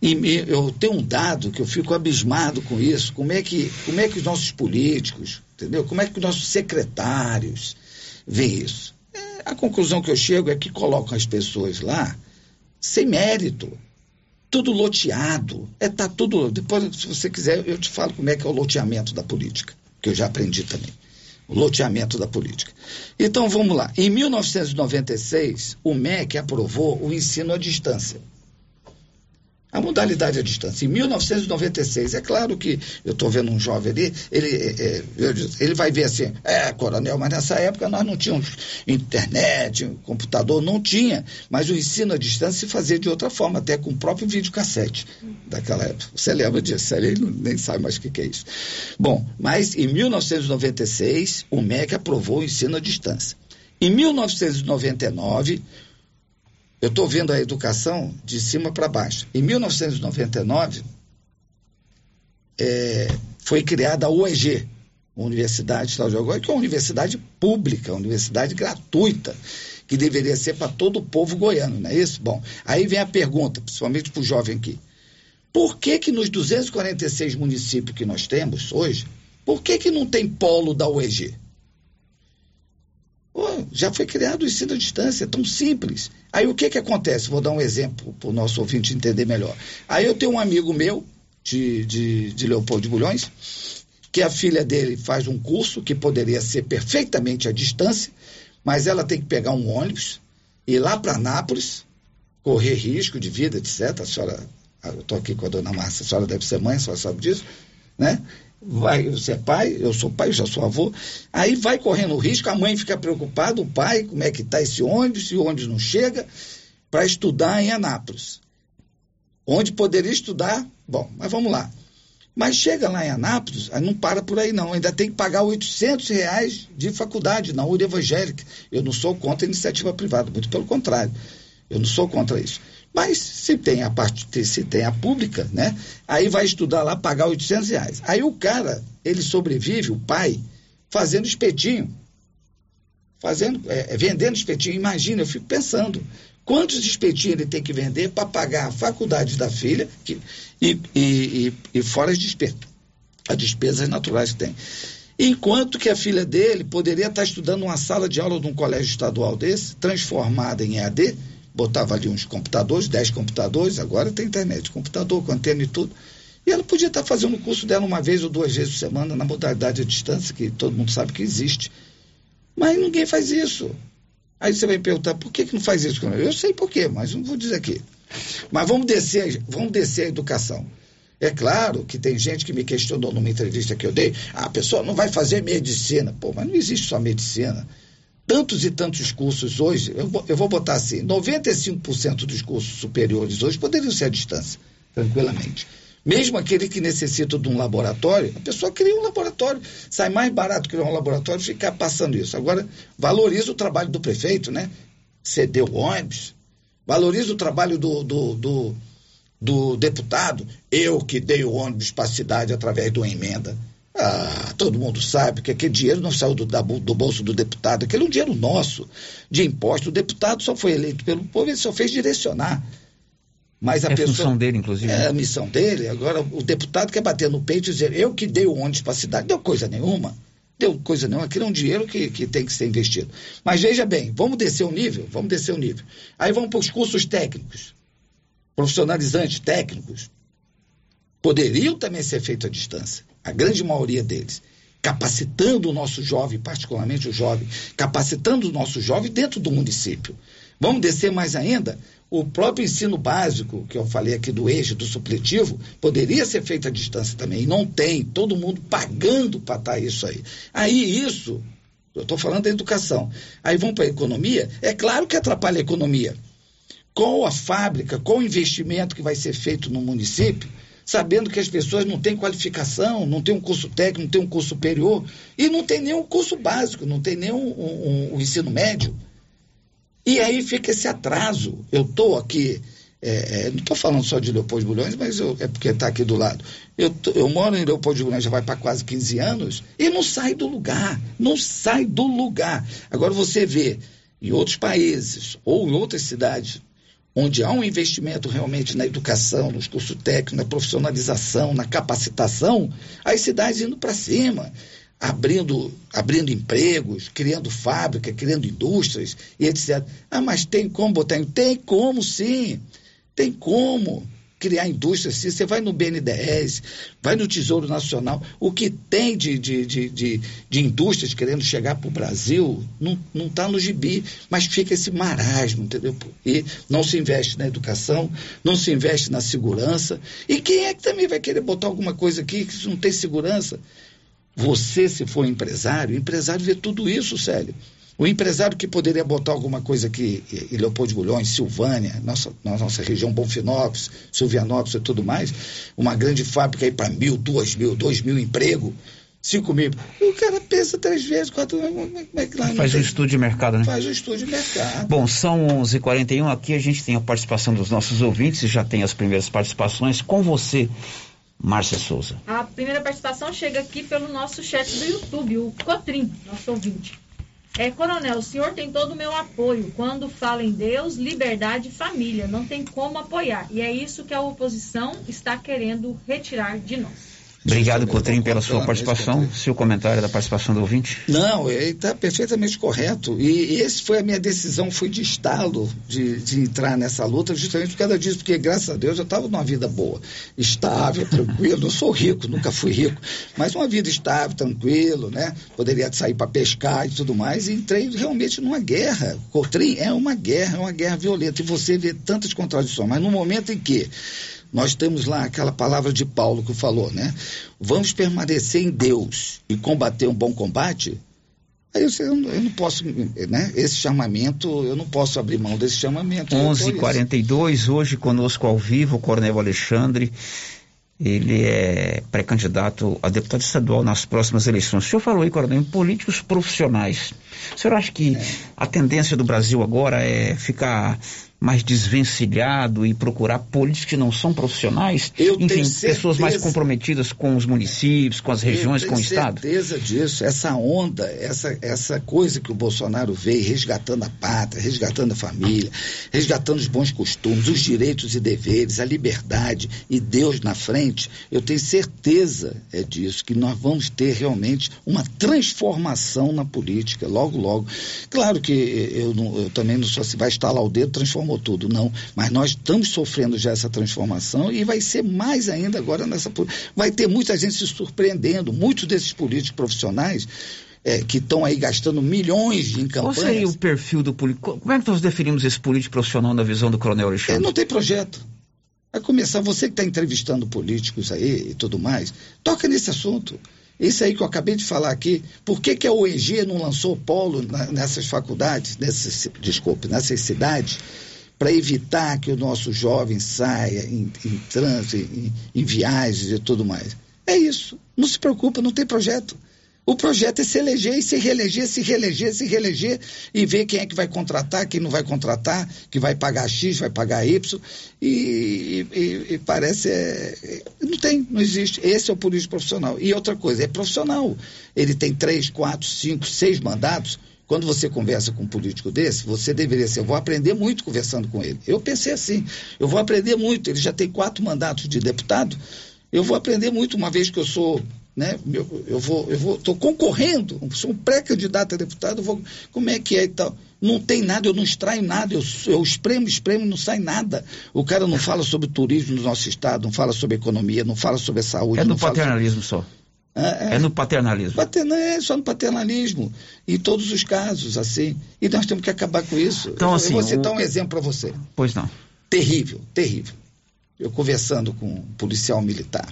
Speaker 19: E eu tenho um dado que eu fico abismado com isso. Como é que, como é que os nossos políticos, entendeu? Como é que os nossos secretários veem isso? É, a conclusão que eu chego é que colocam as pessoas lá sem mérito. Tudo loteado. É, tá tudo. Depois, se você quiser, eu te falo como é que é o loteamento da política, que eu já aprendi também. O loteamento da política. Então vamos lá. Em 1996, o MEC aprovou o ensino à distância a modalidade à distância. Em 1996, é claro que eu estou vendo um jovem ali, ele, é, é ele vai ver assim, é, coronel, mas nessa época nós não tínhamos internet, computador, não tinha, mas o ensino à distância se fazia de outra forma, até com o próprio videocassete daquela época. Você lembra disso? Ele nem sabe mais o que, que é isso. Bom, mas em 1996, o MEC aprovou o ensino à distância. Em 1999, eu estou vendo a educação de cima para baixo. Em 1999, é, foi criada a UEG, Universidade Estadual de Agora, que é uma universidade pública, uma universidade gratuita, que deveria ser para todo o povo goiano, não é isso? Bom, aí vem a pergunta, principalmente para o jovem aqui. Por que que nos 246 municípios que nós temos hoje, por que que não tem polo da UEG? Já foi criado o ensino à distância, é tão simples. Aí o que que acontece? Vou dar um exemplo para o nosso ouvinte entender melhor. Aí eu tenho um amigo meu, de, de, de Leopoldo de Bulhões, que a filha dele faz um curso que poderia ser perfeitamente à distância, mas ela tem que pegar um ônibus, ir lá para Nápoles, correr risco de vida, etc. A senhora, eu estou aqui com a dona Márcia, a senhora deve ser mãe, a senhora sabe disso, né? Vai, você é pai, eu sou pai, eu já sou avô, aí vai correndo o risco, a mãe fica preocupada, o pai, como é que está esse ônibus, se o ônibus não chega, para estudar em Anápolis. Onde poderia estudar, bom, mas vamos lá. Mas chega lá em Anápolis, aí não para por aí não, ainda tem que pagar 800 reais de faculdade na URI Evangélica. Eu não sou contra a iniciativa privada, muito pelo contrário, eu não sou contra isso. Mas se tem a parte, se tem a pública, né? Aí vai estudar lá, pagar 800 reais. Aí o cara, ele sobrevive, o pai, fazendo espetinho. Fazendo, é, é vendendo espetinho. Imagina, eu fico pensando. Quantos espetinhos ele tem que vender para pagar a faculdade da filha que, e, e, e, e fora as despesas, as despesas naturais que tem. Enquanto que a filha dele poderia estar estudando uma sala de aula de um colégio estadual desse, transformada em EAD, botava ali uns computadores, 10 computadores, agora tem internet, computador com antena e tudo. E ela podia estar fazendo o curso dela uma vez ou duas vezes por semana, na modalidade à distância, que todo mundo sabe que existe. Mas ninguém faz isso. Aí você vai perguntar, por que, que não faz isso? Eu sei por quê, mas não vou dizer aqui. Mas vamos descer, vamos descer a educação. É claro que tem gente que me questionou numa entrevista que eu dei, ah, a pessoa não vai fazer medicina. Pô, mas não existe só medicina tantos e tantos cursos hoje, eu, eu vou botar assim, 95% dos cursos superiores hoje poderiam ser à distância, tranquilamente. Mesmo aquele que necessita de um laboratório, a pessoa cria um laboratório. Sai mais barato criar um laboratório ficar passando isso. Agora, valoriza o trabalho do prefeito, né? Cedeu ônibus. Valoriza o trabalho do, do, do, do deputado. Eu que dei o ônibus para a cidade através de uma emenda. Ah, todo mundo sabe que aquele dinheiro não saiu do, do bolso do deputado, aquele é um dinheiro nosso, de imposto. O deputado só foi eleito pelo povo, ele só fez direcionar. Mas a
Speaker 17: é
Speaker 19: pessoa.
Speaker 17: a missão dele, inclusive.
Speaker 19: É a missão dele. Agora, o deputado quer bater no peito e dizer: eu que dei o ônibus para a cidade. Deu coisa nenhuma. Deu coisa nenhuma. Aquilo é um dinheiro que, que tem que ser investido. Mas veja bem, vamos descer o nível? Vamos descer o nível. Aí vamos para os cursos técnicos, profissionalizantes, técnicos. Poderiam também ser feitos à distância a grande maioria deles. capacitando o nosso jovem, particularmente o jovem, capacitando o nosso jovem dentro do município. Vamos descer mais ainda? O próprio ensino básico, que eu falei aqui do eixo, do supletivo, poderia ser feito à distância também. E não tem, todo mundo pagando para estar isso aí. Aí isso, eu estou falando da educação. Aí vamos para a economia, é claro que atrapalha a economia. Qual a fábrica, qual o investimento que vai ser feito no município sabendo que as pessoas não têm qualificação, não têm um curso técnico, não têm um curso superior e não tem nenhum curso básico, não tem nenhum um, um, um ensino médio. E aí fica esse atraso. Eu estou aqui, é, é, não estou falando só de Leopoldo de Bulhões, mas eu, é porque está aqui do lado. Eu, tô, eu moro em Leopoldo de Bulhões já vai para quase 15 anos e não sai do lugar, não sai do lugar. Agora você vê em outros países ou em outras cidades, onde há um investimento realmente na educação, nos cursos técnicos, na profissionalização, na capacitação, as cidades indo para cima, abrindo, abrindo empregos, criando fábrica, criando indústrias e etc. Ah, mas tem como botar em... Tem como sim, tem como criar indústria, assim, você vai no BNDES, vai no Tesouro Nacional, o que tem de, de, de, de, de indústrias querendo chegar para o Brasil não está no gibi, mas fica esse marasmo, entendeu? E não se investe na educação, não se investe na segurança. E quem é que também vai querer botar alguma coisa aqui que não tem segurança? Você, se for empresário, empresário vê tudo isso, Célio. O empresário que poderia botar alguma coisa aqui, em Leopoldo de Bulhões, Silvânia, nossa, nossa região Bonfinópolis, Silvianópolis e tudo mais, uma grande fábrica aí para mil, duas mil, dois mil emprego, cinco mil. E o cara pensa três vezes, quatro vezes. É que
Speaker 17: lá Faz um estudo de mercado, né?
Speaker 19: Faz um estudo de mercado.
Speaker 17: Bom, são 11h41. Aqui a gente tem a participação dos nossos ouvintes, já tem as primeiras participações. Com você, Márcia Souza.
Speaker 18: A primeira participação chega aqui pelo nosso chat do YouTube, o Cotrim, nosso ouvinte. É, coronel, o senhor tem todo o meu apoio quando fala em Deus, liberdade e família. Não tem como apoiar. E é isso que a oposição está querendo retirar de nós.
Speaker 17: Obrigado, Cotrim, pela sua participação. Seu comentário da participação do ouvinte?
Speaker 19: Não, está perfeitamente correto. E, e esse foi a minha decisão, foi de estalo, de, de entrar nessa luta, justamente por causa disso, porque graças a Deus eu estava numa vida boa, estável, tranquilo. Não sou rico, nunca fui rico, mas uma vida estável, tranquilo, né? Poderia sair para pescar e tudo mais. E entrei realmente numa guerra. Cotrim é uma guerra, é uma guerra violenta. E você vê tantas contradições. Mas no momento em que nós temos lá aquela palavra de Paulo que falou, né? Vamos permanecer em Deus e combater um bom combate. Aí eu, eu, não posso, né? Esse chamamento, eu não posso abrir mão desse chamamento.
Speaker 17: 11:42 hoje conosco ao vivo o Coronel Alexandre. Ele é pré-candidato a deputado estadual nas próximas eleições. O senhor falou aí, Coronel, em políticos profissionais. O senhor acha que é. a tendência do Brasil agora é ficar mais desvencilhado e procurar políticos que não são profissionais?
Speaker 19: Eu
Speaker 17: Enfim, pessoas mais comprometidas com os municípios, com as regiões, com o Estado?
Speaker 19: Eu tenho certeza disso. Essa onda, essa, essa coisa que o Bolsonaro veio resgatando a pátria, resgatando a família, resgatando os bons costumes, os direitos e deveres, a liberdade e Deus na frente, eu tenho certeza é disso, que nós vamos ter realmente uma transformação na política, logo, logo. Claro que eu, não, eu também não só se vai estalar o dedo, transformar transformou tudo, não. Mas nós estamos sofrendo já essa transformação e vai ser mais ainda agora nessa. Vai ter muita gente se surpreendendo, muitos desses políticos profissionais. É, que estão aí gastando milhões em campanhas.
Speaker 17: Qual seria o perfil do político? Como é que nós definimos esse político profissional na visão do Coronel Alexandre?
Speaker 19: Ele não tem projeto. Vai começar, você que está entrevistando políticos aí e tudo mais, toca nesse assunto. Isso aí que eu acabei de falar aqui, por que, que a OEG não lançou polo na, nessas faculdades, nessas, desculpe, nessas cidades? Para evitar que o nosso jovem saia em, em trânsito, em, em viagens e tudo mais. É isso. Não se preocupa, não tem projeto. O projeto é se eleger e se reeleger, se reeleger, se reeleger e ver quem é que vai contratar, quem não vai contratar, que vai pagar X, vai pagar Y. E, e, e parece. É, é, não tem, não existe. Esse é o político profissional. E outra coisa, é profissional. Ele tem três, quatro, cinco, seis mandatos quando você conversa com um político desse, você deveria ser, eu vou aprender muito conversando com ele. Eu pensei assim, eu vou aprender muito, ele já tem quatro mandatos de deputado, eu vou aprender muito, uma vez que eu sou, né, eu, eu vou, eu vou, estou concorrendo, sou um pré-candidato a deputado, vou, como é que é e tal. Não tem nada, eu não extraio nada, eu, eu espremo, espremo, não sai nada. O cara não fala sobre turismo no nosso estado, não fala sobre economia, não fala sobre a saúde.
Speaker 17: É do paternalismo sobre... só. É, é, no paternalismo.
Speaker 19: Paterna, é só no paternalismo. Em todos os casos, assim. E nós temos que acabar com isso.
Speaker 17: Então,
Speaker 19: eu,
Speaker 17: assim,
Speaker 19: eu vou citar
Speaker 17: o...
Speaker 19: um exemplo para você.
Speaker 17: Pois não.
Speaker 19: Terrível, terrível. Eu conversando com um policial militar.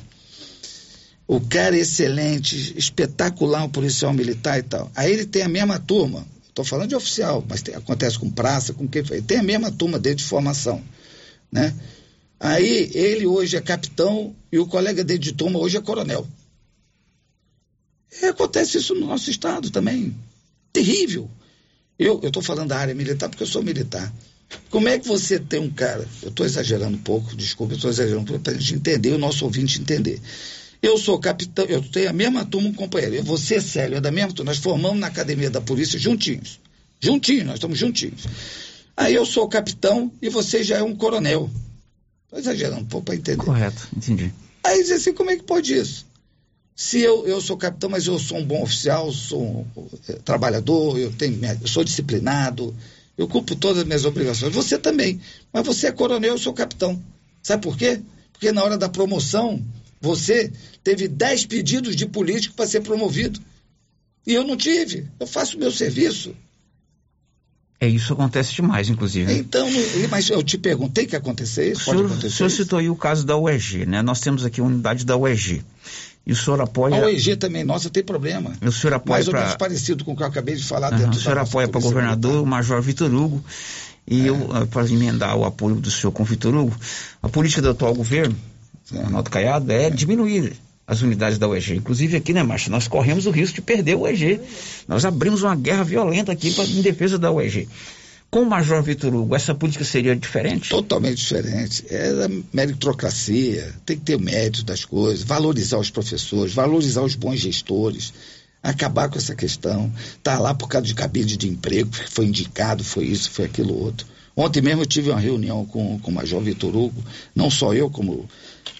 Speaker 19: O cara é excelente, espetacular, um policial militar e tal. Aí ele tem a mesma turma. Estou falando de oficial, mas tem, acontece com praça, com quem foi. Tem a mesma turma dele de formação. Né? Aí ele hoje é capitão e o colega dele de turma hoje é coronel. E acontece isso no nosso estado também. Terrível. Eu estou falando da área militar porque eu sou militar. Como é que você tem um cara? Eu estou exagerando um pouco, desculpa, eu estou exagerando um pouco para a gente entender, o nosso ouvinte entender. Eu sou capitão, eu tenho a mesma turma, um companheiro. Você, Célio, é da mesma turma. Nós formamos na academia da polícia juntinhos. Juntinhos, nós estamos juntinhos. Aí eu sou capitão e você já é um coronel. Estou exagerando um pouco para entender.
Speaker 17: Correto, entendi.
Speaker 19: Aí diz assim, como é que pode isso? Se eu, eu sou capitão, mas eu sou um bom oficial, sou um, é, trabalhador, eu, tenho, eu sou disciplinado, eu cumpro todas as minhas obrigações. Você também. Mas você é coronel, eu sou capitão. Sabe por quê? Porque na hora da promoção, você teve dez pedidos de político para ser promovido. E eu não tive. Eu faço o meu serviço.
Speaker 17: É, isso acontece demais, inclusive.
Speaker 19: Então, mas eu te pergunto, tem que acontecer isso?
Speaker 17: O senhor,
Speaker 19: acontecer
Speaker 17: o senhor
Speaker 19: isso?
Speaker 17: citou aí o caso da UEG, né? Nós temos aqui a unidade da UEG. E o senhor apoia.
Speaker 19: A OEG também, nossa, tem problema.
Speaker 17: O senhor apoia
Speaker 19: Mais ou
Speaker 17: pra...
Speaker 19: menos parecido com o que eu acabei de falar
Speaker 17: uhum, O senhor apoia para governador, o Major Vitor Hugo. E é. eu, para emendar o apoio do senhor com o Vitor Hugo, a política do atual governo, Ronaldo Caiado, é, é diminuir as unidades da UEG. Inclusive aqui, né, Marcha, nós corremos o risco de perder o UEG. Nós abrimos uma guerra violenta aqui pra, em defesa da UEG. Com o Major Vitor Hugo, essa política seria diferente?
Speaker 19: Totalmente diferente. É meritocracia, tem que ter o mérito das coisas, valorizar os professores, valorizar os bons gestores, acabar com essa questão. Tá lá por causa de cabide de emprego, foi indicado, foi isso, foi aquilo outro. Ontem mesmo eu tive uma reunião com, com o Major Vitor Hugo, não só eu, como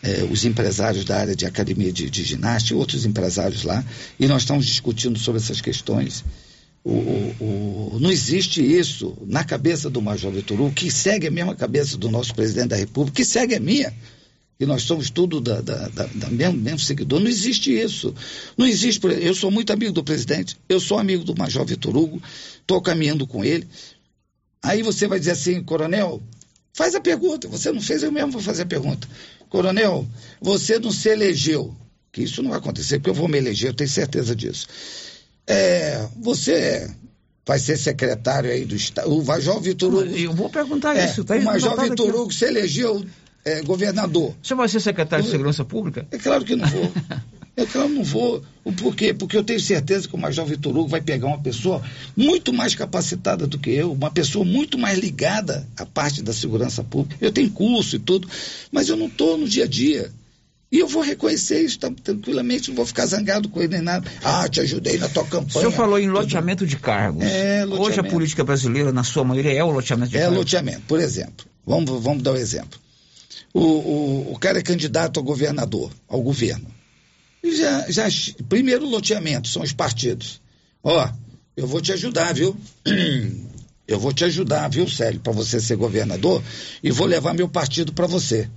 Speaker 19: é, os empresários da área de academia de, de ginástica e outros empresários lá, e nós estamos discutindo sobre essas questões. O, o, não existe isso na cabeça do Major Hugo, que segue a mesma cabeça do nosso presidente da República, que segue a minha. E nós somos tudo da, da, da, da mesmo, mesmo seguidor. Não existe isso. Não existe. Eu sou muito amigo do presidente, eu sou amigo do Major Vitor Hugo, estou caminhando com ele. Aí você vai dizer assim, coronel, faz a pergunta. Você não fez, eu mesmo vou fazer a pergunta. Coronel, você não se elegeu. Que isso não vai acontecer, porque eu vou me eleger, eu tenho certeza disso. É, você vai ser secretário aí do Estado. O Major Vitor Hugo.
Speaker 17: Eu vou perguntar
Speaker 19: é,
Speaker 17: isso. Tá
Speaker 19: o Major Vitor. Hugo se elegeu é, governador.
Speaker 17: Você vai ser secretário de Segurança Pública?
Speaker 19: É claro que não vou. É claro que não vou. O porquê? Porque eu tenho certeza que o Major Vitor Hugo vai pegar uma pessoa muito mais capacitada do que eu, uma pessoa muito mais ligada à parte da segurança pública. Eu tenho curso e tudo, mas eu não estou no dia a dia. E eu vou reconhecer isso tá, tranquilamente, não vou ficar zangado com ele nem nada. Ah, te ajudei na tua campanha. O
Speaker 17: senhor falou em loteamento de cargos.
Speaker 19: É, loteamento.
Speaker 17: Hoje a política brasileira, na sua maioria, é o loteamento de
Speaker 19: é
Speaker 17: cargos.
Speaker 19: É loteamento. Por exemplo, vamos, vamos dar um exemplo. O, o, o cara é candidato a governador, ao governo. E já, já, primeiro loteamento, são os partidos. Ó, eu vou te ajudar, viu? Eu vou te ajudar, viu, Célio, para você ser governador e vou levar meu partido para você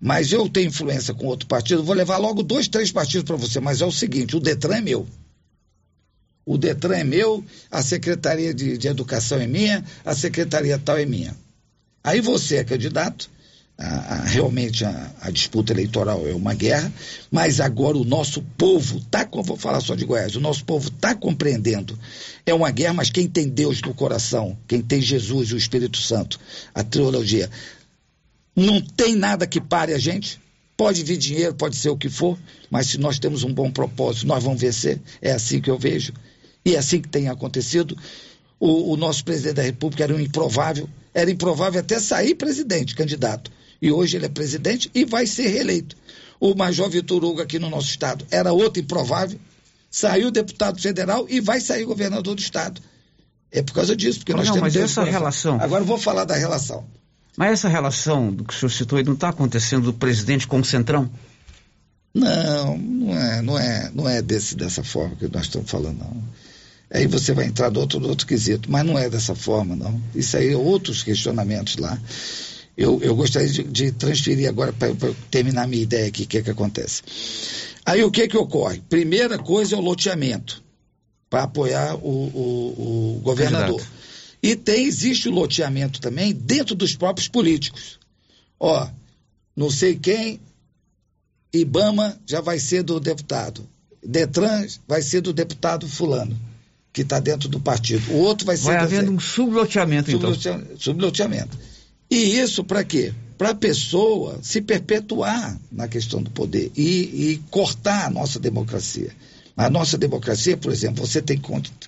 Speaker 19: mas eu tenho influência com outro partido, vou levar logo dois, três partidos para você. Mas é o seguinte: o Detran é meu. O Detran é meu, a Secretaria de, de Educação é minha, a Secretaria tal é minha. Aí você é candidato, a, a, realmente a, a, disputa eleitoral é uma guerra, mas agora o nosso povo tá, vou falar só de Goiás, o nosso povo está compreendendo. É uma guerra, mas quem tem Deus no coração, quem tem Jesus e o Espírito Santo, a trilogia, não tem nada que pare a gente. Pode vir dinheiro, pode ser o que for, mas se nós temos um bom propósito, nós vamos vencer. É assim que eu vejo. E é assim que tem acontecido. O, o nosso presidente da República era um improvável, era improvável até sair presidente, candidato. E hoje ele é presidente e vai ser reeleito. O Major Vitor Hugo aqui no nosso estado era outro improvável, saiu deputado federal e vai sair governador do estado. É por causa disso, porque nós
Speaker 17: não,
Speaker 19: temos.
Speaker 17: Mas essa relação.
Speaker 19: Agora eu vou falar da relação.
Speaker 17: Mas essa relação do que o senhor citou aí não está acontecendo do presidente com o Centrão?
Speaker 19: Não, não é, não é, não é desse, dessa forma que nós estamos falando, não. Aí você vai entrar do outro, do outro quesito, mas não é dessa forma, não. Isso aí é outros questionamentos lá. Eu, eu gostaria de, de transferir agora para terminar minha ideia aqui, o que, que acontece. Aí o que, que ocorre? Primeira coisa é o loteamento, para apoiar o, o, o governador. E tem, existe o loteamento também dentro dos próprios políticos. Ó, não sei quem, Ibama já vai ser do deputado. Detran vai ser do deputado fulano, que está dentro do partido. O outro vai ser.
Speaker 17: Vai havendo um subloteamento, então.
Speaker 19: Subloteamento. E isso para quê? Para a pessoa se perpetuar na questão do poder e, e cortar a nossa democracia. A nossa democracia, por exemplo, você tem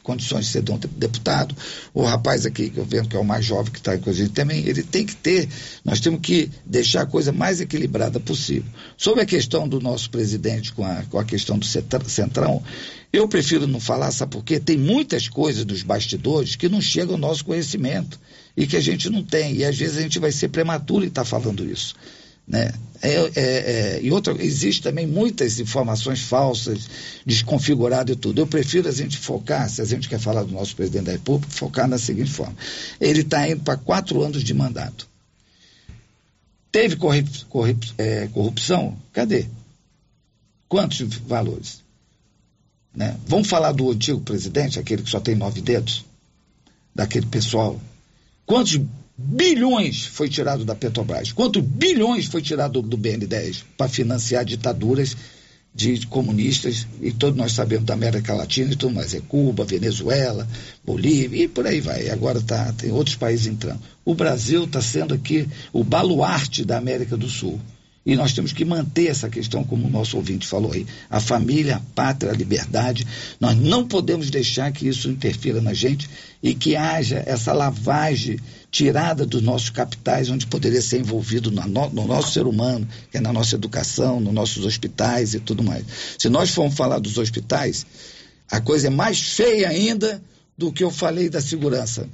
Speaker 19: condições de ser deputado, o rapaz aqui que eu vendo que é o mais jovem que está com a gente também, ele tem que ter, nós temos que deixar a coisa mais equilibrada possível. Sobre a questão do nosso presidente com a, com a questão do centrão, eu prefiro não falar, sabe por quê? Tem muitas coisas dos bastidores que não chegam ao nosso conhecimento e que a gente não tem, e às vezes a gente vai ser prematuro em estar tá falando isso. Né? É, é, é, e outra, existe também muitas informações falsas, desconfiguradas e tudo. Eu prefiro a gente focar, se a gente quer falar do nosso presidente da República, focar na seguinte forma: ele está indo para quatro anos de mandato. Teve corrup, corrup, é, corrupção? Cadê? Quantos valores? Né? Vamos falar do antigo presidente, aquele que só tem nove dedos? Daquele pessoal. Quantos bilhões foi tirado da Petrobras? Quantos bilhões foi tirado do BN10 para financiar ditaduras de comunistas? E todos nós sabemos da América Latina e tudo mais. É Cuba, Venezuela, Bolívia e por aí vai. Agora tá, tem outros países entrando. O Brasil está sendo aqui o baluarte da América do Sul. E nós temos que manter essa questão, como o nosso ouvinte falou aí, a família, a pátria, a liberdade. Nós não podemos deixar que isso interfira na gente e que haja essa lavagem tirada dos nossos capitais, onde poderia ser envolvido no, no nosso ser humano, que é na nossa educação, nos nossos hospitais e tudo mais. Se nós formos falar dos hospitais, a coisa é mais feia ainda do que eu falei da segurança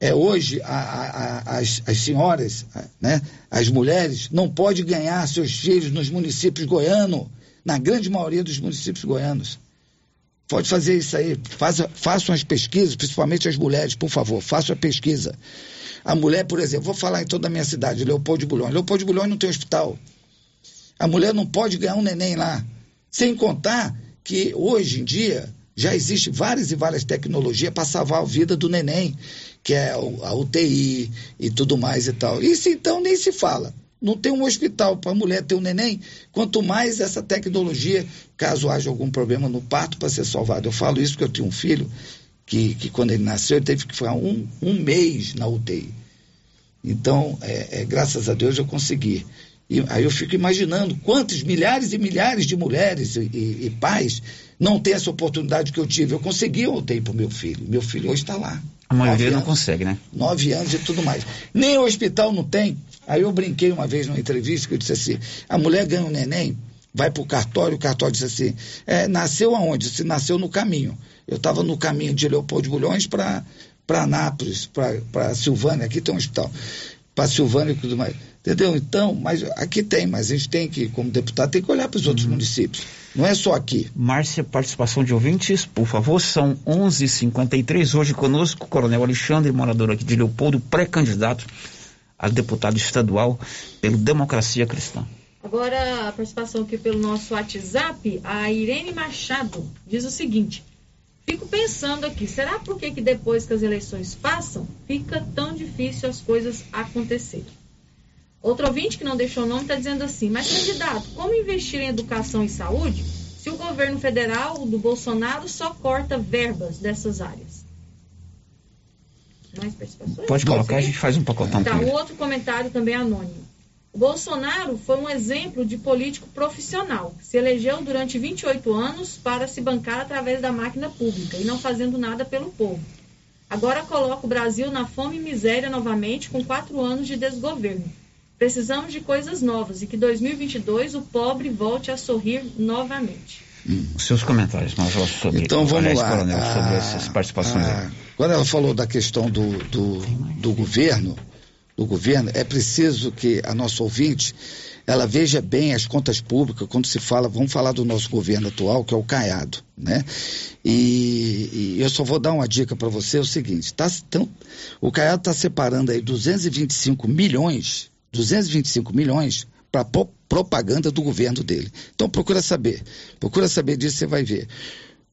Speaker 19: é, hoje a, a, as, as, senhoras, né, as mulheres, não podem ganhar seus filhos nos municípios goianos, na grande maioria dos municípios goianos. Pode fazer isso aí, faça, façam as pesquisas, principalmente as mulheres, por favor, façam a pesquisa. A mulher, por exemplo, vou falar então da minha cidade, Leopoldo de Bulhões. Leopoldo de Bulhões não tem hospital. A mulher não pode ganhar um neném lá. Sem contar que hoje em dia já existe várias e várias tecnologias para salvar a vida do neném que é a UTI e tudo mais e tal. Isso então nem se fala. Não tem um hospital para a mulher ter um neném, quanto mais essa tecnologia, caso haja algum problema no parto para ser salvado. Eu falo isso porque eu tenho um filho que, que quando ele nasceu, ele teve que ficar um, um mês na UTI. Então, é, é, graças a Deus eu consegui. E aí eu fico imaginando quantos milhares e milhares de mulheres e, e, e pais não têm essa oportunidade que eu tive. Eu consegui a UTI para o meu filho. Meu filho hoje está lá.
Speaker 17: A maioria não consegue, né?
Speaker 19: Nove anos e tudo mais. Nem o hospital não tem. Aí eu brinquei uma vez numa entrevista que eu disse assim: a mulher ganha um neném, vai para o cartório, o cartório disse assim: é, nasceu aonde? Se nasceu no caminho. Eu estava no caminho de Leopoldo de Bulhões para Anápolis, para Silvânia, aqui tem um hospital. Para Silvânia e tudo mais. Entendeu? Então, mas aqui tem, mas a gente tem que, como deputado, tem que olhar para os outros uhum. municípios. Não é só aqui.
Speaker 17: Márcia, participação de ouvintes, por favor, são 11:53 Hoje conosco o Coronel Alexandre, morador aqui de Leopoldo, pré-candidato a deputado estadual pelo Democracia Cristã.
Speaker 18: Agora, a participação aqui pelo nosso WhatsApp, a Irene Machado diz o seguinte: Fico pensando aqui, será por que depois que as eleições passam, fica tão difícil as coisas acontecerem? Outro ouvinte que não deixou o nome está dizendo assim: Mas, candidato, como investir em educação e saúde se o governo federal do Bolsonaro só corta verbas dessas áreas?
Speaker 17: Mais participações? Pode colocar, a gente faz um pacotão.
Speaker 18: Tá, o outro comentário também é anônimo. O Bolsonaro foi um exemplo de político profissional. Se elegeu durante 28 anos para se bancar através da máquina pública e não fazendo nada pelo povo. Agora coloca o Brasil na fome e miséria novamente com quatro anos de desgoverno. Precisamos de coisas novas e que 2022 o pobre volte a sorrir novamente.
Speaker 17: Hum, seus comentários, Major, sobre,
Speaker 19: então, vamos aliás, lá.
Speaker 17: Coronel, sobre ah, essas participações
Speaker 19: a, aí. Quando ela falou da questão do, do, do governo, do governo, é preciso que a nossa ouvinte ela veja bem as contas públicas quando se fala, vamos falar do nosso governo atual, que é o Caiado, né? E, e eu só vou dar uma dica para você, é o seguinte, tá, o Caiado está separando aí 225 milhões, 225 milhões para propaganda do governo dele. Então procura saber, procura saber disso, você vai ver.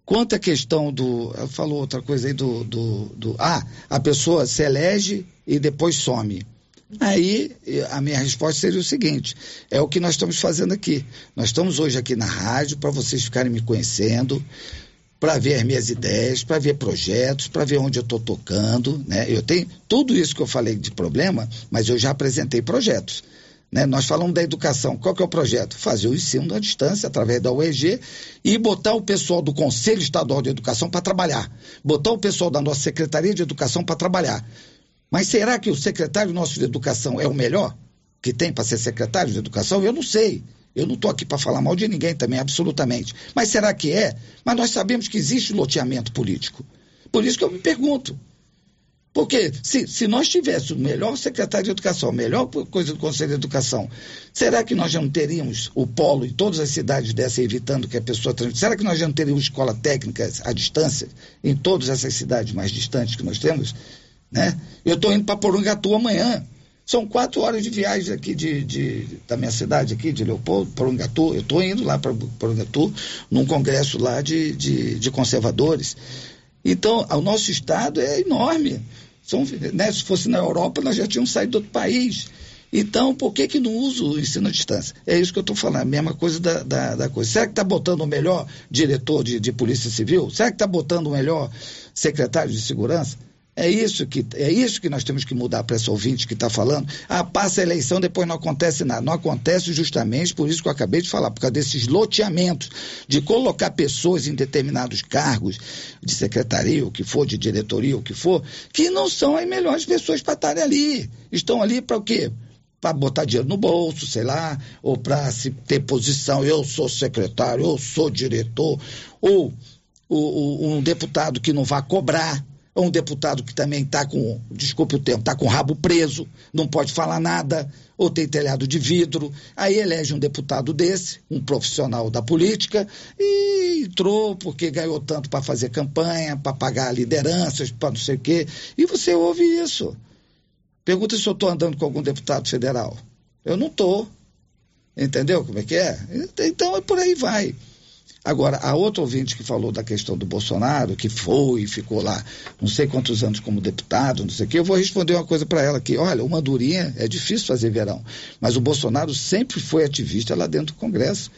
Speaker 19: Quanto à questão do. Falou outra coisa aí do, do, do. Ah, a pessoa se elege e depois some. Aí a minha resposta seria o seguinte: é o que nós estamos fazendo aqui. Nós estamos hoje aqui na rádio para vocês ficarem me conhecendo, para ver as minhas ideias, para ver projetos, para ver onde eu estou tocando. Né? Eu tenho tudo isso que eu falei de problema, mas eu já apresentei projetos. Né? Nós falamos da educação. Qual que é o projeto? Fazer o ensino à distância através da UEG e botar o pessoal do Conselho Estadual de Educação para trabalhar. Botar o pessoal da nossa Secretaria de Educação para trabalhar. Mas será que o secretário nosso de Educação é o melhor que tem para ser secretário de Educação? Eu não sei. Eu não estou aqui para falar mal de ninguém também, absolutamente. Mas será que é? Mas nós sabemos que existe loteamento político. Por isso que eu me pergunto. Porque se, se nós tivéssemos o melhor secretário de educação, melhor coisa do Conselho de Educação, será que nós já não teríamos o polo em todas as cidades dessa, evitando que a pessoa Será que nós já não teríamos escola técnica à distância em todas essas cidades mais distantes que nós temos? Né? Eu estou indo para Porungatu amanhã. São quatro horas de viagem aqui de, de, da minha cidade, aqui de Leopoldo, Porungatu. Eu estou indo lá para Porungatu, num congresso lá de, de, de conservadores. Então, o nosso estado é enorme. São, né, se fosse na Europa, nós já tínhamos saído do outro país. Então, por que, que não usa o ensino à distância? É isso que eu estou falando, a mesma coisa da, da, da coisa. Será que está botando o melhor diretor de, de Polícia Civil? Será que está botando o melhor secretário de Segurança? É isso que, é isso que nós temos que mudar para essa ouvinte que está falando. Ah, passa a eleição, depois não acontece nada. Não acontece justamente por isso que eu acabei de falar, por causa desses loteamentos, de colocar pessoas em determinados cargos de secretaria, o que for, de diretoria, o que for, que não são as melhores pessoas para estarem ali. Estão ali para o quê? para botar dinheiro no bolso, sei lá, ou para se ter posição, eu sou secretário, eu sou diretor, ou, ou um deputado que não vai cobrar, ou um deputado que também está com, desculpe o tempo, está com o rabo preso, não pode falar nada, ou tem telhado de vidro. Aí elege um deputado desse, um profissional da política, e entrou porque ganhou tanto para fazer campanha, para pagar lideranças, para não sei o quê. E você ouve isso. Pergunta se eu estou andando com algum deputado federal. Eu não estou. Entendeu como é que é? Então é por aí vai. Agora, a outra ouvinte que falou da questão do Bolsonaro, que foi e ficou lá não sei quantos anos como deputado, não sei o quê, eu vou responder uma coisa para ela aqui. Olha, uma durinha é difícil fazer verão, mas o Bolsonaro sempre foi ativista lá dentro do Congresso.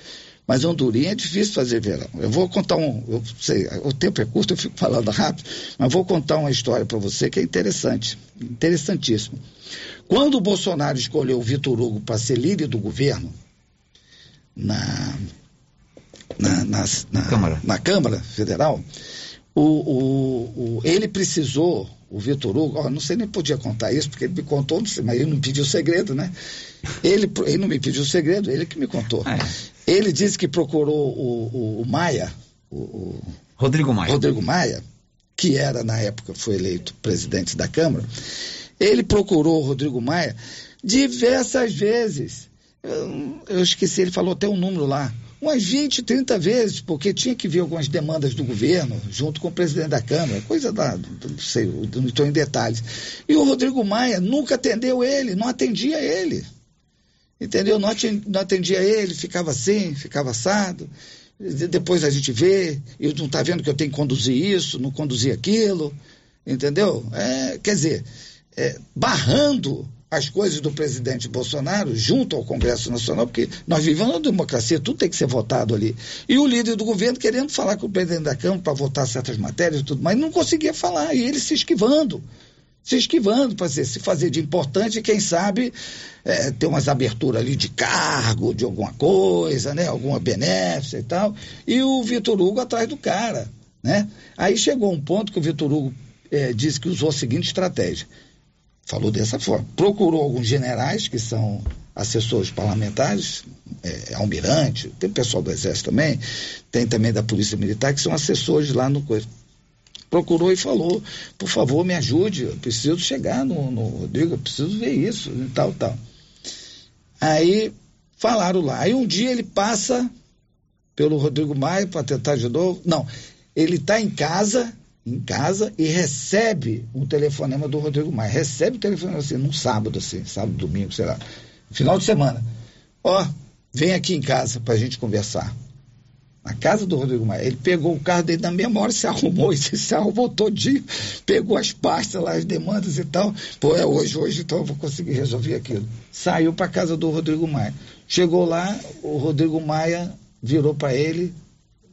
Speaker 19: Mas Hondurinha é difícil fazer verão. Eu vou contar um. Eu sei, o tempo é curto, eu fico falando rápido, mas vou contar uma história para você que é interessante. Interessantíssimo. Quando o Bolsonaro escolheu o Vitor Hugo para ser líder do governo, na na, na, na, Câmara. na Câmara Federal, o, o, o, ele precisou, o Vitor Hugo, ó, não sei nem podia contar isso, porque ele me contou, mas ele não pediu segredo, né? Ele, ele não me pediu segredo, ele que me contou. É. Ele disse que procurou o, o, o Maia, o,
Speaker 17: Rodrigo Maia.
Speaker 19: Rodrigo Maia, que era, na época, foi eleito presidente da Câmara, ele procurou o Rodrigo Maia diversas vezes. Eu, eu esqueci, ele falou até um número lá umas 20, 30 vezes, porque tinha que ver algumas demandas do governo, junto com o presidente da Câmara, coisa da. Não sei, não estou em detalhes. E o Rodrigo Maia nunca atendeu ele, não atendia ele. Entendeu? Não atendia ele, ficava assim, ficava assado. Depois a gente vê, eu não está vendo que eu tenho que conduzir isso, não conduzir aquilo. Entendeu? É, quer dizer, é, barrando as coisas do presidente Bolsonaro junto ao Congresso Nacional, porque nós vivemos uma democracia, tudo tem que ser votado ali. E o líder do governo querendo falar com o presidente da Câmara para votar certas matérias e tudo mais, não conseguia falar, e ele se esquivando. Se esquivando para se fazer de importante, quem sabe é, ter umas aberturas ali de cargo, de alguma coisa, né? Alguma benéfica e tal. E o Vitor Hugo atrás do cara. Né? Aí chegou um ponto que o Vitor Hugo é, disse que usou a seguinte estratégia falou dessa forma. Procurou alguns generais que são assessores parlamentares, é, almirante, tem pessoal do Exército também, tem também da Polícia Militar, que são assessores lá no coisa. Procurou e falou, por favor, me ajude, eu preciso chegar no, no Rodrigo, eu preciso ver isso, e tal, tal. Aí Falaram lá. Aí um dia ele passa pelo Rodrigo Maia para tentar de novo. Não, ele está em casa, em casa e recebe um telefonema do Rodrigo Maia. Recebe o telefonema assim, num sábado, assim, sábado, domingo, sei lá. Final de semana. Ó, vem aqui em casa para a gente conversar. Na casa do Rodrigo Maia. Ele pegou o carro dele na memória, se arrumou, e se arrumou todinho, pegou as pastas lá, as demandas e tal. Pô, é hoje, hoje, então eu vou conseguir resolver aquilo. Saiu para casa do Rodrigo Maia. Chegou lá, o Rodrigo Maia virou para ele,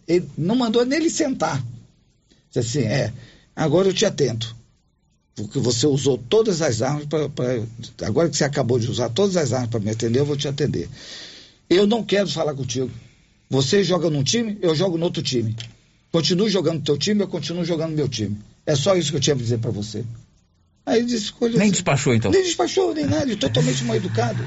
Speaker 19: ele não mandou nem ele sentar. Disse assim, é, agora eu te atento. Porque você usou todas as armas para. Agora que você acabou de usar todas as armas para me atender, eu vou te atender. Eu não quero falar contigo. Você joga num time, eu jogo no outro time. Continue jogando no teu time, eu continuo jogando no meu time. É só isso que eu tinha para dizer para você. Aí ele disse,
Speaker 17: nem assim, despachou então.
Speaker 19: Nem despachou, nem nada, totalmente mal educado.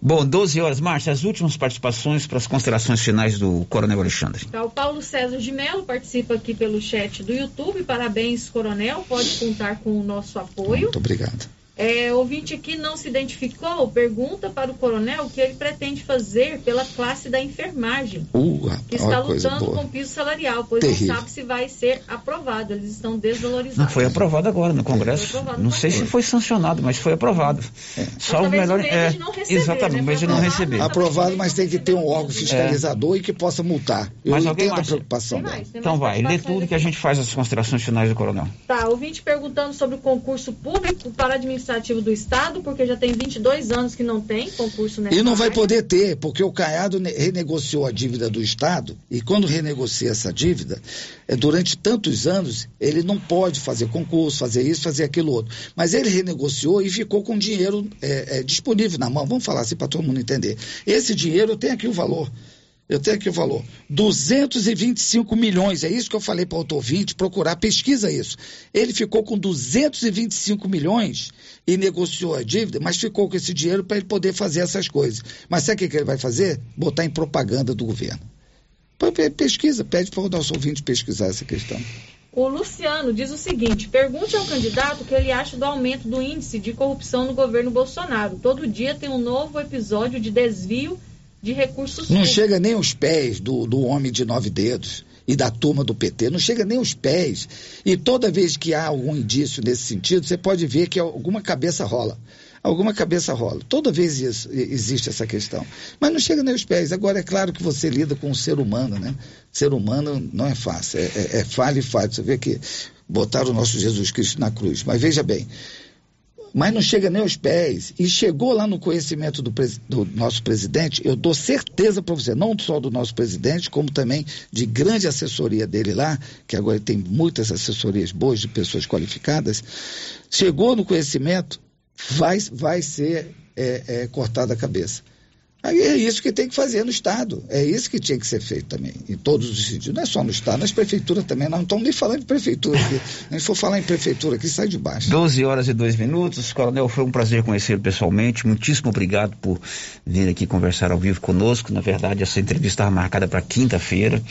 Speaker 17: Bom, 12 horas, Márcia, as últimas participações para as considerações finais do Coronel Alexandre.
Speaker 18: Tá, o Paulo César de Mello participa aqui pelo chat do YouTube. Parabéns, Coronel. Pode contar com o nosso apoio.
Speaker 19: Muito obrigado.
Speaker 18: É, ouvinte aqui não se identificou, pergunta para o coronel o que ele pretende fazer pela classe da enfermagem,
Speaker 19: uh,
Speaker 18: que está lutando com o piso salarial, pois Terrível. não sabe se vai ser aprovado. Eles estão desvalorizados.
Speaker 17: Não foi aprovado agora no Congresso. Não sei se foi sancionado, mas foi aprovado. É. Só o melhor é receber,
Speaker 19: exatamente,
Speaker 17: né? mas de não receber.
Speaker 19: Aprovado, mas tem que ter um órgão fiscalizador é. e que possa multar. Eu mas entendo a preocupação.
Speaker 17: Tem mais, tem então vai, lê tudo que a gente faz as considerações finais do coronel.
Speaker 18: Tá, ouvinte perguntando sobre o concurso público para administração Administrativo do Estado, porque já tem 22 anos que não tem concurso nessa
Speaker 19: E não vai poder ter, porque o Caiado renegociou a dívida do Estado, e quando renegocia essa dívida, é, durante tantos anos, ele não pode fazer concurso, fazer isso, fazer aquilo outro. Mas ele renegociou e ficou com dinheiro é, é, disponível na mão. Vamos falar assim para todo mundo entender. Esse dinheiro tem aqui o valor. Eu tenho aqui o valor. 225 milhões. É isso que eu falei para o ouvinte procurar. Pesquisa isso. Ele ficou com 225 milhões e negociou a dívida, mas ficou com esse dinheiro para ele poder fazer essas coisas. Mas sabe o que ele vai fazer? Botar em propaganda do governo. Pesquisa, pede para o nosso ouvinte pesquisar essa questão.
Speaker 18: O Luciano diz o seguinte: pergunte ao candidato o que ele acha do aumento do índice de corrupção no governo Bolsonaro. Todo dia tem um novo episódio de desvio de recursos
Speaker 19: Não chega nem aos pés do, do homem de nove dedos e da turma do PT, não chega nem aos pés. E toda vez que há algum indício nesse sentido, você pode ver que alguma cabeça rola. Alguma cabeça rola. Toda vez isso, existe essa questão. Mas não chega nem aos pés. Agora, é claro que você lida com o ser humano, né? Ser humano não é fácil. É, é, é falha e falha. Você vê que botaram o nosso Jesus Cristo na cruz. Mas veja bem, mas não chega nem aos pés. E chegou lá no conhecimento do, do nosso presidente, eu dou certeza para você, não só do nosso presidente, como também de grande assessoria dele lá, que agora tem muitas assessorias boas de pessoas qualificadas. Chegou no conhecimento, vai, vai ser é, é, cortada a cabeça. Aí é isso que tem que fazer no Estado. É isso que tinha que ser feito também, em todos os sentidos. Não é só no Estado, nas prefeituras também. Nós não estamos nem falando de prefeitura aqui. A gente for falar em prefeitura aqui, sai de baixo.
Speaker 17: 12 horas e 2 minutos. Coronel, foi um prazer conhecê-lo pessoalmente. Muitíssimo obrigado por vir aqui conversar ao vivo conosco. Na verdade, essa entrevista estava marcada para quinta-feira.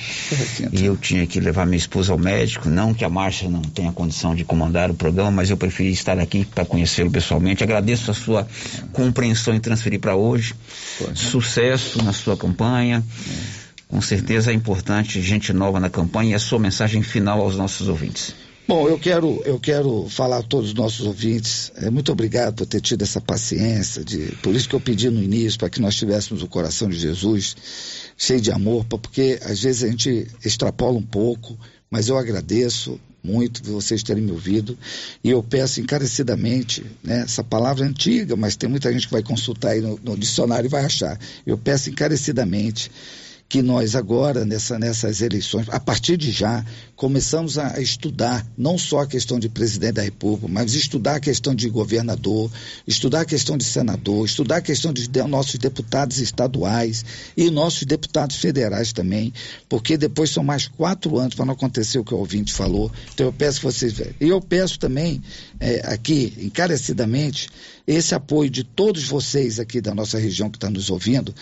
Speaker 17: E eu tinha que levar minha esposa ao médico. Não que a Márcia não tenha condição de comandar o programa, mas eu preferi estar aqui para conhecê-lo pessoalmente. Agradeço a sua compreensão em transferir para hoje. Foi sucesso na sua campanha. Com certeza é importante gente nova na campanha e a sua mensagem final aos nossos ouvintes.
Speaker 19: Bom, eu quero, eu quero falar a todos os nossos ouvintes, é, muito obrigado por ter tido essa paciência, de, por isso que eu pedi no início, para que nós tivéssemos o coração de Jesus cheio de amor, porque às vezes a gente extrapola um pouco, mas eu agradeço muito vocês terem me ouvido e eu peço encarecidamente, né, essa palavra é antiga, mas tem muita gente que vai consultar aí no, no dicionário e vai achar. Eu peço encarecidamente que nós agora, nessa, nessas eleições, a partir de já, começamos a estudar não só a questão de presidente da República, mas estudar a questão de governador, estudar a questão de senador, estudar a questão de, nossos deputados estaduais e nossos deputados federais também, porque depois são mais quatro anos para não acontecer o que o ouvinte falou. Então eu peço que vocês. E eu peço também é, aqui, encarecidamente, esse apoio de todos vocês aqui da nossa região que está nos ouvindo,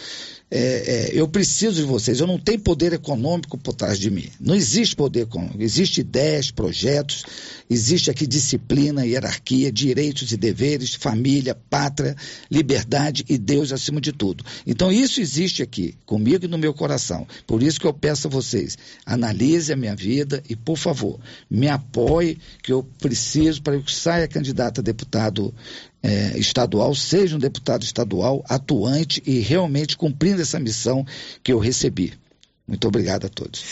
Speaker 19: é, é, eu preciso de vocês. Eu não tenho poder econômico por trás de mim. Não existe poder econômico. Existe ideias, projetos, existe aqui disciplina, hierarquia, direitos e deveres, família, pátria, liberdade e Deus acima de tudo. Então isso existe aqui, comigo e no meu coração. Por isso que eu peço a vocês, analise a minha vida e, por favor, me apoie, que eu preciso para que saia candidato a deputado é, estadual, seja um deputado estadual atuante e realmente cumprindo essa missão que eu recebi. Muito obrigado a todos.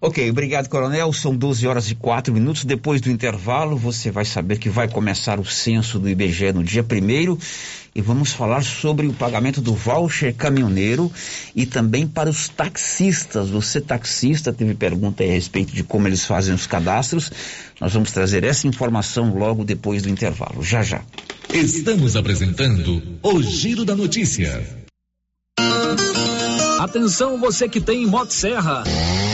Speaker 17: Ok, obrigado, Coronel. São 12 horas e 4 minutos. Depois do intervalo, você vai saber que vai começar o censo do IBGE no dia 1 e vamos falar sobre o pagamento do voucher caminhoneiro e também para os taxistas. Você, taxista, teve pergunta a respeito de como eles fazem os cadastros. Nós vamos trazer essa informação logo depois do intervalo. Já, já.
Speaker 20: Estamos apresentando o Giro da Notícia.
Speaker 11: Atenção, você que tem Motosserra. Serra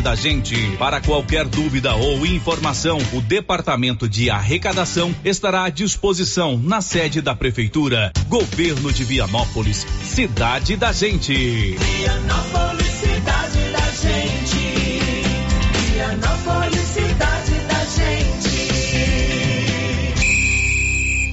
Speaker 21: da gente. Para qualquer dúvida ou informação, o Departamento de Arrecadação estará à disposição na sede da Prefeitura. Governo de Vianópolis, cidade da gente.
Speaker 22: Vianópolis, cidade da gente. Vianópolis, cidade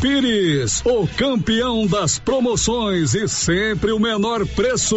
Speaker 23: Pires, o campeão das promoções e sempre o menor preço.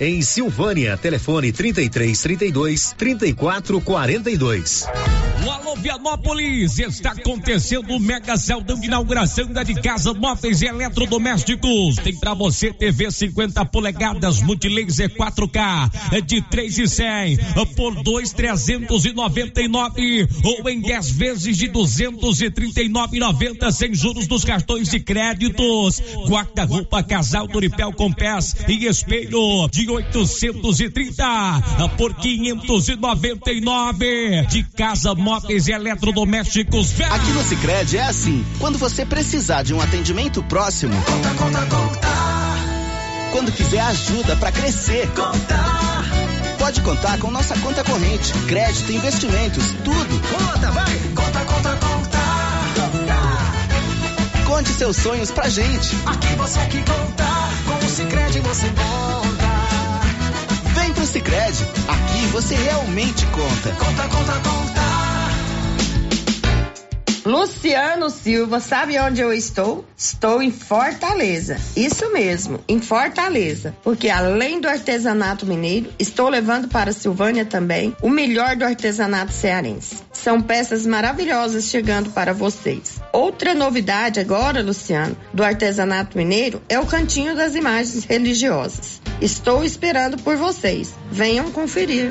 Speaker 12: em Silvânia. Telefone 33 32 34 42.
Speaker 24: Alô, alô, Vianópolis! Está acontecendo o Mega Celdão de inauguração da de casa, móveis e eletrodomésticos. Tem pra você TV 50 polegadas, multilaser 4K, é de 3 e 100 por 2,399 ou em 10 vezes de 239,90 sem juros dos cartões de créditos. Guarda-roupa casal Doripel com pés e espelho de 830 por 599 de casa, móveis e eletrodomésticos.
Speaker 25: Aqui no Sicredi é assim, quando você precisar de um atendimento próximo, conta, conta, conta. Quando quiser ajuda para crescer, conta. Pode contar com nossa conta corrente, crédito, investimentos, tudo. Conta, vai. Conta, conta, conta. Conte seus sonhos pra gente. Aqui você que conta, com o Sicredi você conta. Pro Sicredi, aqui você realmente conta. Conta, conta, conta.
Speaker 26: Luciano Silva, sabe onde eu estou? Estou em Fortaleza. Isso mesmo, em Fortaleza. Porque além do artesanato mineiro, estou levando para Silvânia também o melhor do artesanato cearense. São peças maravilhosas chegando para vocês. Outra novidade agora, Luciano, do artesanato mineiro é o cantinho das imagens religiosas. Estou esperando por vocês. Venham conferir.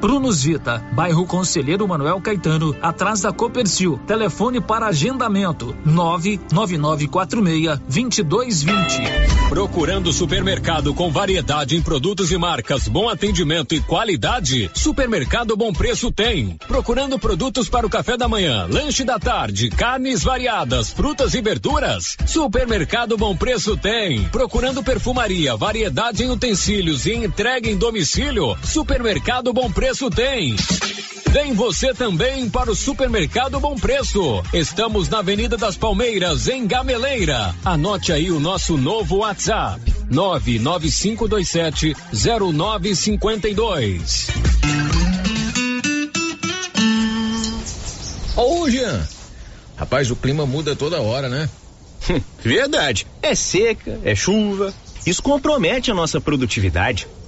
Speaker 11: Prunus Vita, bairro Conselheiro Manuel Caetano, atrás da Copercil. Telefone para agendamento: 99946-2220.
Speaker 21: Procurando supermercado com variedade em produtos e marcas, bom atendimento e qualidade? Supermercado Bom Preço tem. Procurando produtos para o café da manhã, lanche da tarde, carnes variadas, frutas e verduras? Supermercado Bom Preço tem. Procurando perfumaria, variedade em utensílios e entrega em domicílio? Supermercado Bom Preço tem. Vem você também para o Supermercado Bom Preço. Estamos na Avenida das Palmeiras, em Gameleira. Anote aí o nosso novo WhatsApp: 99527 0952.
Speaker 27: Ô, Jean. Rapaz, o clima muda toda hora, né?
Speaker 28: Verdade. É seca, é chuva. Isso compromete a nossa produtividade.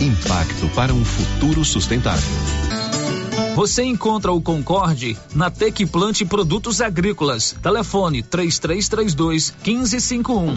Speaker 29: Impacto para um futuro sustentável.
Speaker 11: Você encontra o Concorde na Tec Plante Produtos Agrícolas. Telefone 3332 1551.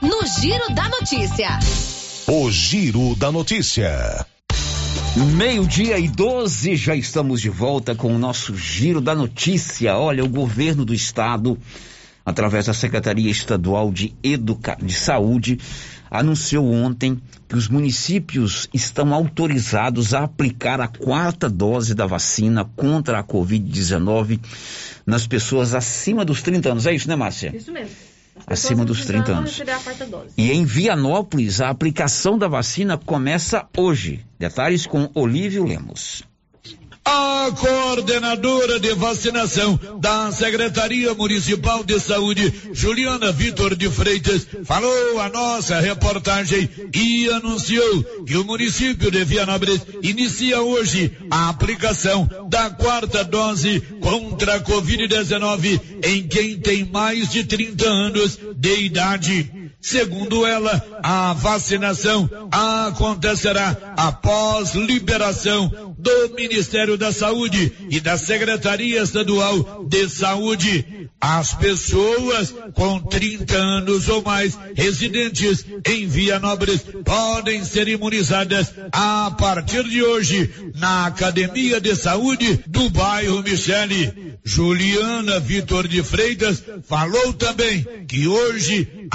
Speaker 5: no Giro da Notícia.
Speaker 3: O Giro da Notícia.
Speaker 17: Meio-dia e 12, já estamos de volta com o nosso Giro da Notícia. Olha, o governo do estado, através da Secretaria Estadual de, Educa... de Saúde, anunciou ontem que os municípios estão autorizados a aplicar a quarta dose da vacina contra a Covid-19 nas pessoas acima dos 30 anos. É isso, né, Márcia?
Speaker 18: Isso mesmo.
Speaker 17: Acima dos 30 anos. E em Vianópolis, a aplicação da vacina começa hoje. Detalhes com Olívio Lemos.
Speaker 2: A coordenadora de vacinação da Secretaria Municipal de Saúde, Juliana Vitor de Freitas, falou a nossa reportagem e anunciou que o município de Vianópolis inicia hoje a aplicação da quarta dose contra a Covid-19 em quem tem mais de 30 anos de idade. Segundo ela, a vacinação acontecerá após liberação do Ministério da Saúde e da Secretaria Estadual de Saúde. As pessoas com 30 anos ou mais residentes em Vianópolis podem ser imunizadas a partir de hoje na Academia de Saúde do bairro Michele. Juliana Vitor de Freitas falou também que hoje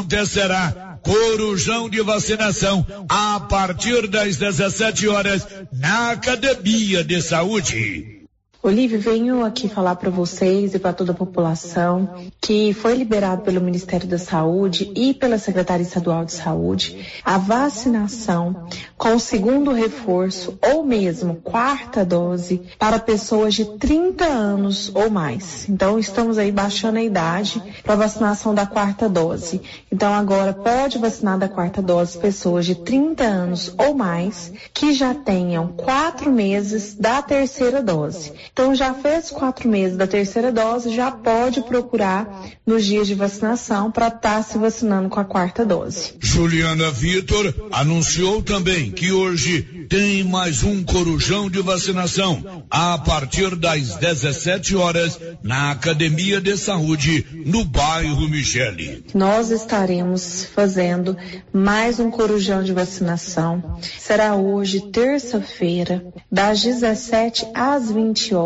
Speaker 2: acontecerá corujão de vacinação a partir das 17 horas na Academia de Saúde.
Speaker 30: Olívio, venho aqui falar para vocês e para toda a população que foi liberado pelo Ministério da Saúde e pela Secretaria Estadual de Saúde a vacinação com o segundo reforço ou mesmo quarta dose para pessoas de 30 anos ou mais. Então, estamos aí baixando a idade para vacinação da quarta dose. Então, agora pode vacinar da quarta dose pessoas de 30 anos ou mais que já tenham quatro meses da terceira dose. Então, já fez quatro meses da terceira dose, já pode procurar nos dias de vacinação para estar tá se vacinando com a quarta dose.
Speaker 2: Juliana Vitor anunciou também que hoje tem mais um corujão de vacinação a partir das 17 horas na Academia de Saúde no bairro Michele.
Speaker 30: Nós estaremos fazendo mais um corujão de vacinação. Será hoje, terça-feira, das 17 às 20 horas,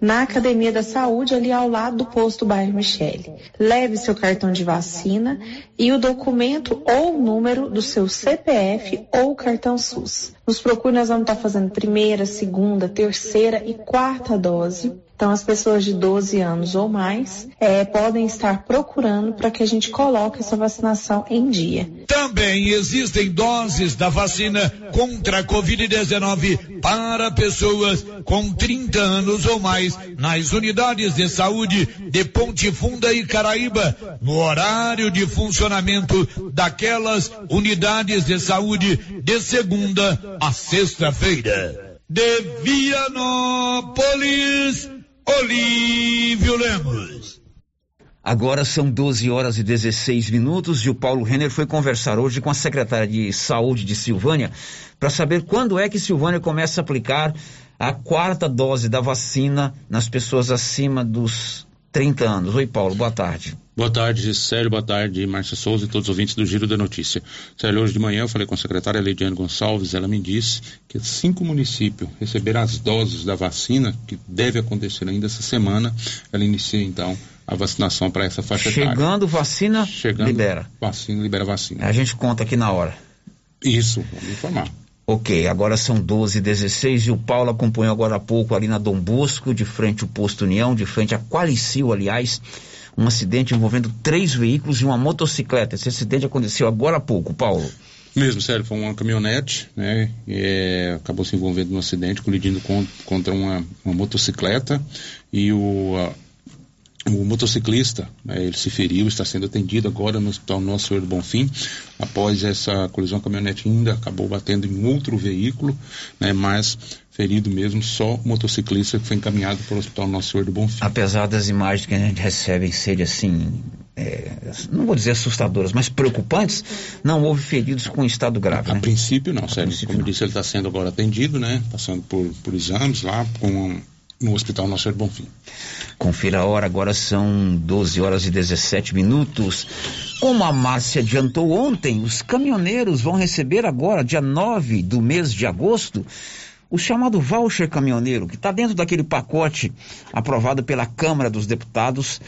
Speaker 30: na Academia da Saúde, ali ao lado do posto bairro Michele. Leve seu cartão de vacina e o documento ou número do seu CPF ou cartão SUS. Nos procure, nós vamos estar fazendo primeira, segunda, terceira e quarta dose. Então, as pessoas de 12 anos ou mais é, podem estar procurando para que a gente coloque essa vacinação em dia.
Speaker 2: Também existem doses da vacina contra a Covid-19 para pessoas com 30 anos ou mais nas unidades de saúde de Ponte Funda e Caraíba, no horário de funcionamento daquelas unidades de saúde de segunda a sexta-feira. De Vianópolis, Olívio Lemos.
Speaker 17: Agora são 12 horas e 16 minutos e o Paulo Renner foi conversar hoje com a secretária de Saúde de Silvânia para saber quando é que Silvânia começa a aplicar a quarta dose da vacina nas pessoas acima dos 30 anos. Oi, Paulo, boa tarde.
Speaker 31: Boa tarde, Célio, boa tarde, Márcia Souza e todos os ouvintes do Giro da Notícia. Célio, hoje de manhã eu falei com a secretária Leidiane Gonçalves, ela me disse que cinco municípios receberam as doses da vacina, que deve acontecer ainda essa semana. Ela inicia então a vacinação para essa faixa
Speaker 17: Chegando etária. Chegando vacina, Chegando libera.
Speaker 31: Vacina, libera vacina.
Speaker 17: A gente conta aqui na hora.
Speaker 31: Isso, vamos informar.
Speaker 17: Ok, agora são 12 16 e o Paulo acompanhou agora há pouco ali na Dom Bosco, de frente ao Posto União, de frente a Qualicil, aliás, um acidente envolvendo três veículos e uma motocicleta. Esse acidente aconteceu agora há pouco, Paulo.
Speaker 31: Mesmo, sério, foi uma caminhonete, né? É, acabou se envolvendo num acidente, colidindo com, contra uma, uma, motocicleta e o, a, o motociclista, né, ele se feriu, está sendo atendido agora no Hospital Nosso Senhor do Bonfim. Após essa colisão, a caminhonete ainda acabou batendo em outro veículo, né? Mas ferido mesmo, só o motociclista que foi encaminhado para o Hospital Nosso Senhor do Bonfim.
Speaker 17: Apesar das imagens que a gente recebe serem assim, é, não vou dizer assustadoras, mas preocupantes, não houve feridos com estado grave.
Speaker 31: A,
Speaker 17: né?
Speaker 31: a princípio não, sério. Como não. disse, ele está sendo agora atendido, né? Passando por, por exames lá com, no Hospital do Bonfim.
Speaker 17: Confira a hora, agora são 12 horas e 17 minutos. Como a Márcia adiantou ontem, os caminhoneiros vão receber agora, dia 9 do mês de agosto, o chamado voucher caminhoneiro, que está dentro daquele pacote aprovado pela Câmara dos Deputados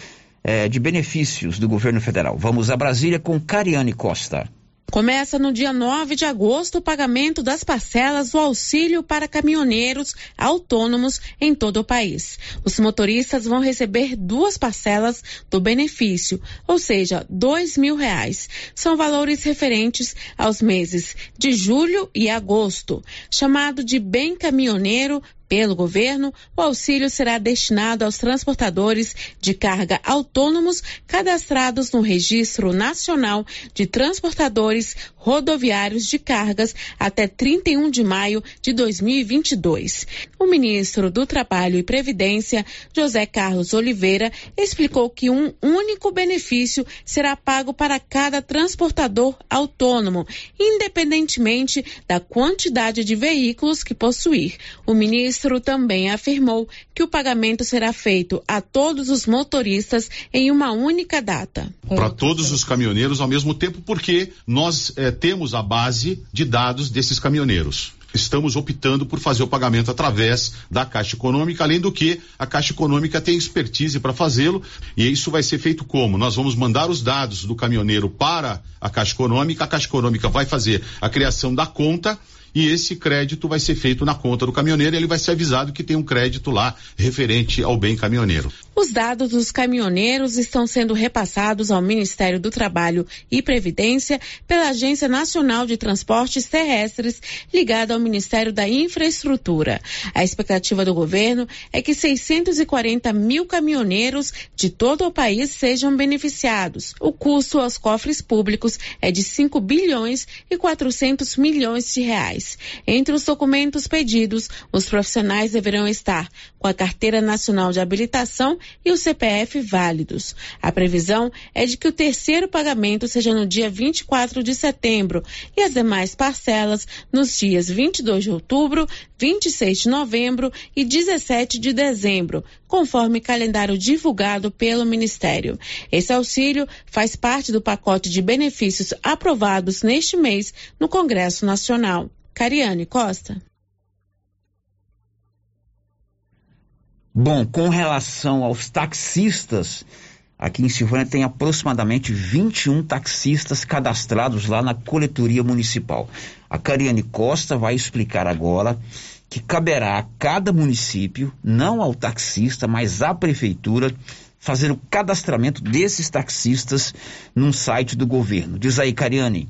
Speaker 17: eh, de benefícios do governo federal. Vamos a Brasília com Cariane Costa.
Speaker 32: Começa no dia 9 de agosto o pagamento das parcelas do auxílio para caminhoneiros autônomos em todo o país. Os motoristas vão receber duas parcelas do benefício, ou seja, dois mil reais. São valores referentes aos meses de julho e agosto, chamado de bem caminhoneiro Pelo governo, o auxílio será destinado aos transportadores de carga autônomos cadastrados no Registro Nacional de Transportadores Rodoviários de Cargas até 31 de maio de 2022. O ministro do Trabalho e Previdência, José Carlos Oliveira, explicou que um único benefício será pago para cada transportador autônomo, independentemente da quantidade de veículos que possuir. O ministro também afirmou que o pagamento será feito a todos os motoristas em uma única data.
Speaker 33: Para todos os caminhoneiros ao mesmo tempo, porque nós eh, temos a base de dados desses caminhoneiros estamos optando por fazer o pagamento através da Caixa Econômica, além do que a Caixa Econômica tem expertise para fazê-lo, e isso vai ser feito como? Nós vamos mandar os dados do caminhoneiro para a Caixa Econômica, a Caixa Econômica vai fazer a criação da conta e esse crédito vai ser feito na conta do caminhoneiro e ele vai ser avisado que tem um crédito lá referente ao bem caminhoneiro.
Speaker 32: Os dados dos caminhoneiros estão sendo repassados ao Ministério do Trabalho e Previdência pela Agência Nacional de Transportes Terrestres, ligada ao Ministério da Infraestrutura. A expectativa do governo é que 640 mil caminhoneiros de todo o país sejam beneficiados. O custo aos cofres públicos é de 5 bilhões e 400 milhões de reais. Entre os documentos pedidos, os profissionais deverão estar com a Carteira Nacional de Habilitação e o CPF válidos. A previsão é de que o terceiro pagamento seja no dia 24 de setembro e as demais parcelas nos dias 22 de outubro, 26 de novembro e 17 de dezembro, conforme calendário divulgado pelo Ministério. Esse auxílio faz parte do pacote de benefícios aprovados neste mês no Congresso Nacional. Cariane Costa.
Speaker 17: Bom, com relação aos taxistas, aqui em Silvânia tem aproximadamente 21 taxistas cadastrados lá na coletoria municipal. A Cariane Costa vai explicar agora que caberá a cada município, não ao taxista, mas à prefeitura, fazer o cadastramento desses taxistas num site do governo. Diz aí, Cariane.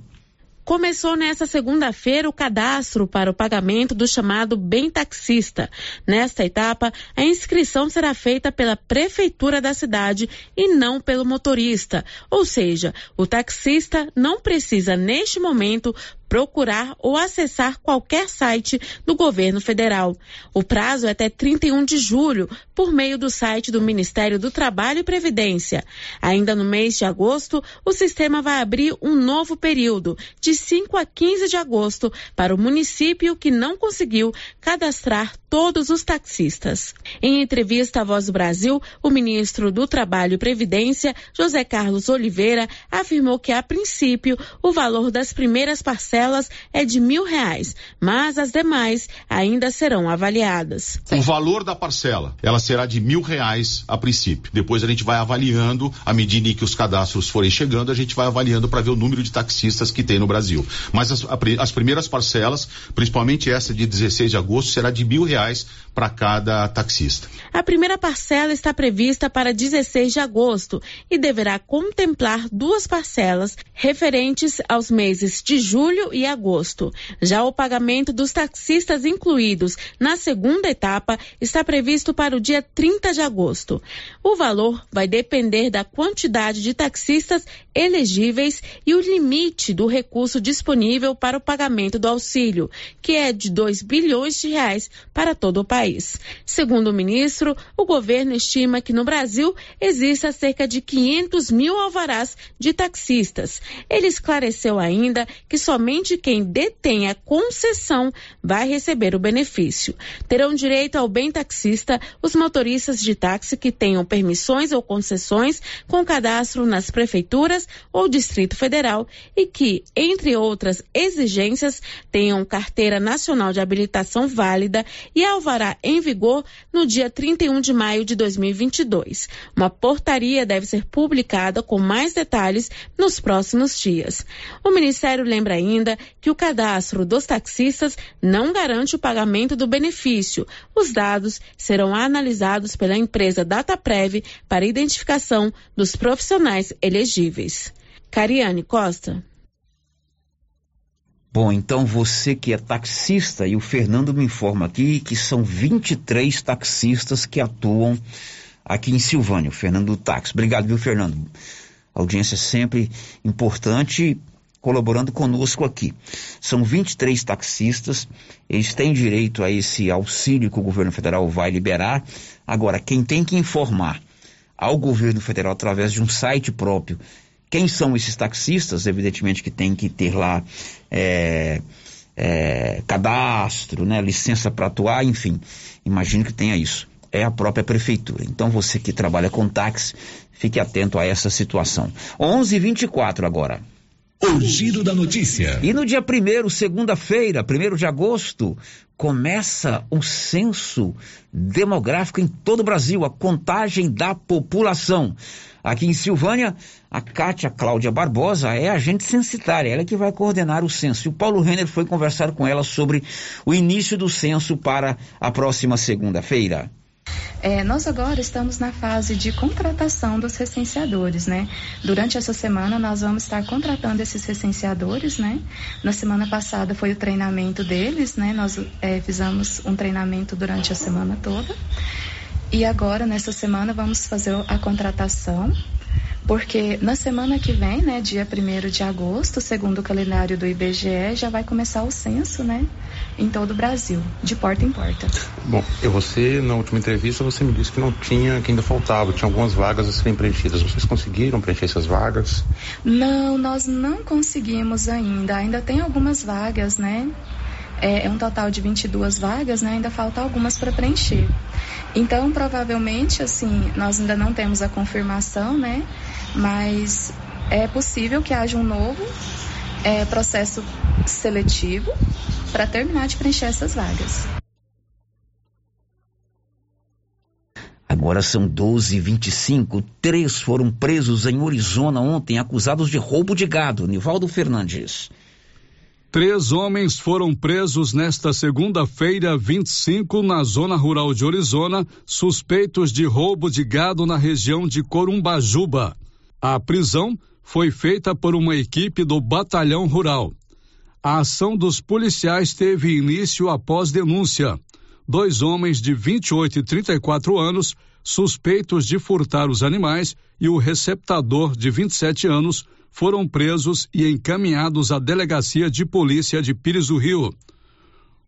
Speaker 32: Começou nesta segunda-feira o cadastro para o pagamento do chamado Bem Taxista. Nesta etapa, a inscrição será feita pela prefeitura da cidade e não pelo motorista. Ou seja, o taxista não precisa, neste momento, procurar ou acessar qualquer site do governo federal. O prazo é até 31 de julho, por meio do site do Ministério do Trabalho e Previdência. Ainda no mês de agosto, o sistema vai abrir um novo período, de 5 a 15 de agosto, para o município que não conseguiu cadastrar todos os taxistas. Em entrevista à Voz do Brasil, o ministro do Trabalho e Previdência, José Carlos Oliveira, afirmou que, a princípio, o valor das primeiras parcelas é de mil reais, mas as demais ainda serão avaliadas.
Speaker 33: O valor da parcela, ela será de mil reais a princípio. Depois a gente vai avaliando, à medida em que os cadastros forem chegando, a gente vai avaliando para ver o número de taxistas que tem no Brasil. Mas as, as primeiras parcelas, principalmente essa de 16 de agosto, será de mil reais reais para cada taxista.
Speaker 32: A primeira parcela está prevista para 16 de agosto e deverá contemplar duas parcelas referentes aos meses de julho e agosto. Já o pagamento dos taxistas incluídos na segunda etapa está previsto para o dia 30 de agosto. O valor vai depender da quantidade de taxistas elegíveis e o limite do recurso disponível para o pagamento do auxílio, que é de 2 bilhões de reais para todo o país. Segundo o ministro, o governo estima que no Brasil exista cerca de 500 mil alvarás de taxistas. Ele esclareceu ainda que somente quem detém a concessão vai receber o benefício. Terão direito ao bem taxista os motoristas de táxi que tenham permissões ou concessões com cadastro nas prefeituras ou Distrito Federal e que, entre outras exigências, tenham carteira nacional de habilitação válida e alvará em vigor no dia 31 de maio de 2022. Uma portaria deve ser publicada com mais detalhes nos próximos dias. O Ministério lembra ainda que o cadastro dos taxistas não garante o pagamento do benefício. Os dados serão analisados pela empresa Dataprev para identificação dos profissionais elegíveis. Cariane Costa.
Speaker 17: Bom, então você que é taxista, e o Fernando me informa aqui que são 23 taxistas que atuam aqui em Silvânia, o Fernando do Táxi. Obrigado, viu, Fernando? audiência sempre importante, colaborando conosco aqui. São 23 taxistas, eles têm direito a esse auxílio que o governo federal vai liberar. Agora, quem tem que informar ao governo federal através de um site próprio quem são esses taxistas? Evidentemente que tem que ter lá é, é, cadastro, né, licença para atuar, enfim. Imagino que tenha isso. É a própria prefeitura. Então você que trabalha com táxi, fique atento a essa situação. 11:24 agora.
Speaker 3: O giro da notícia.
Speaker 17: E no dia primeiro, segunda-feira, primeiro de agosto, começa o censo demográfico em todo o Brasil, a contagem da população. Aqui em Silvânia, a Cátia Cláudia Barbosa é agente censitária, ela é que vai coordenar o censo. E o Paulo Renner foi conversar com ela sobre o início do censo para a próxima segunda-feira.
Speaker 34: É, nós agora estamos na fase de contratação dos recenseadores, né? Durante essa semana nós vamos estar contratando esses recenseadores, né? Na semana passada foi o treinamento deles, né? Nós é, fizemos um treinamento durante a semana toda. E agora, nessa semana, vamos fazer a contratação, porque na semana que vem, né, dia 1 de agosto, segundo o calendário do IBGE, já vai começar o censo, né, em todo o Brasil, de porta em porta.
Speaker 31: Bom, eu você, na última entrevista, você me disse que não tinha, que ainda faltava, tinha algumas vagas a serem preenchidas. Vocês conseguiram preencher essas vagas?
Speaker 34: Não, nós não conseguimos ainda. Ainda tem algumas vagas, né? é, é um total de 22 vagas, né? Ainda falta algumas para preencher. Então, provavelmente, assim, nós ainda não temos a confirmação, né? Mas é possível que haja um novo é, processo seletivo para terminar de preencher essas vagas.
Speaker 17: Agora são 12h25. Três foram presos em Arizona ontem, acusados de roubo de gado. Nivaldo Fernandes.
Speaker 23: Três homens foram presos nesta segunda-feira, 25, na zona rural de Orizona, suspeitos de roubo de gado na região de Corumbajuba. A prisão foi feita por uma equipe do Batalhão Rural. A ação dos policiais teve início após denúncia. Dois homens de 28 e 34 anos, suspeitos de furtar os animais, e o receptador de 27 anos, foram presos e encaminhados à delegacia de polícia de Pires do Rio.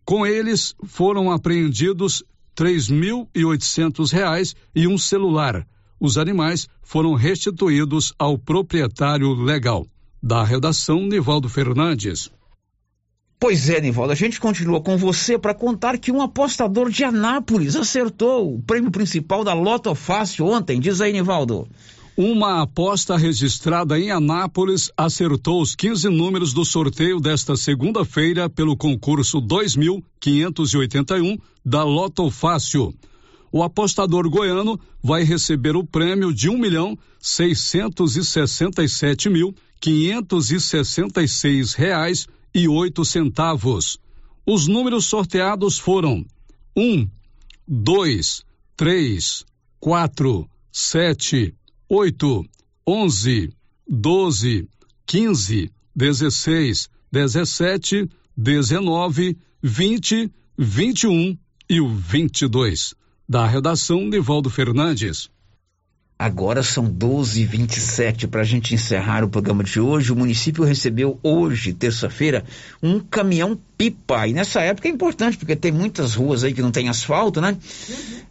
Speaker 23: Com eles foram apreendidos oitocentos reais e um celular. Os animais foram restituídos ao proprietário legal. Da redação, Nivaldo Fernandes.
Speaker 17: Pois é, Nivaldo, a gente continua com você para contar que um apostador de Anápolis acertou o prêmio principal da Loto Fácil ontem. Diz aí, Nivaldo.
Speaker 23: Uma aposta registrada em Anápolis acertou os 15 números do sorteio desta segunda-feira pelo concurso 2581 da Loto Fácil. O apostador goiano vai receber o prêmio de um milhão seiscentos e sessenta e sete mil quinhentos e sessenta e seis reais e oito centavos. Os números sorteados foram um, dois, três, quatro, sete, oito, onze, doze, quinze, dezesseis, dezessete, dezenove, vinte, vinte e um e o vinte e dois. Da redação, Nivaldo Fernandes.
Speaker 17: Agora são 12h27 para a gente encerrar o programa de hoje. O município recebeu hoje, terça-feira, um caminhão pipa. E nessa época é importante, porque tem muitas ruas aí que não tem asfalto, né?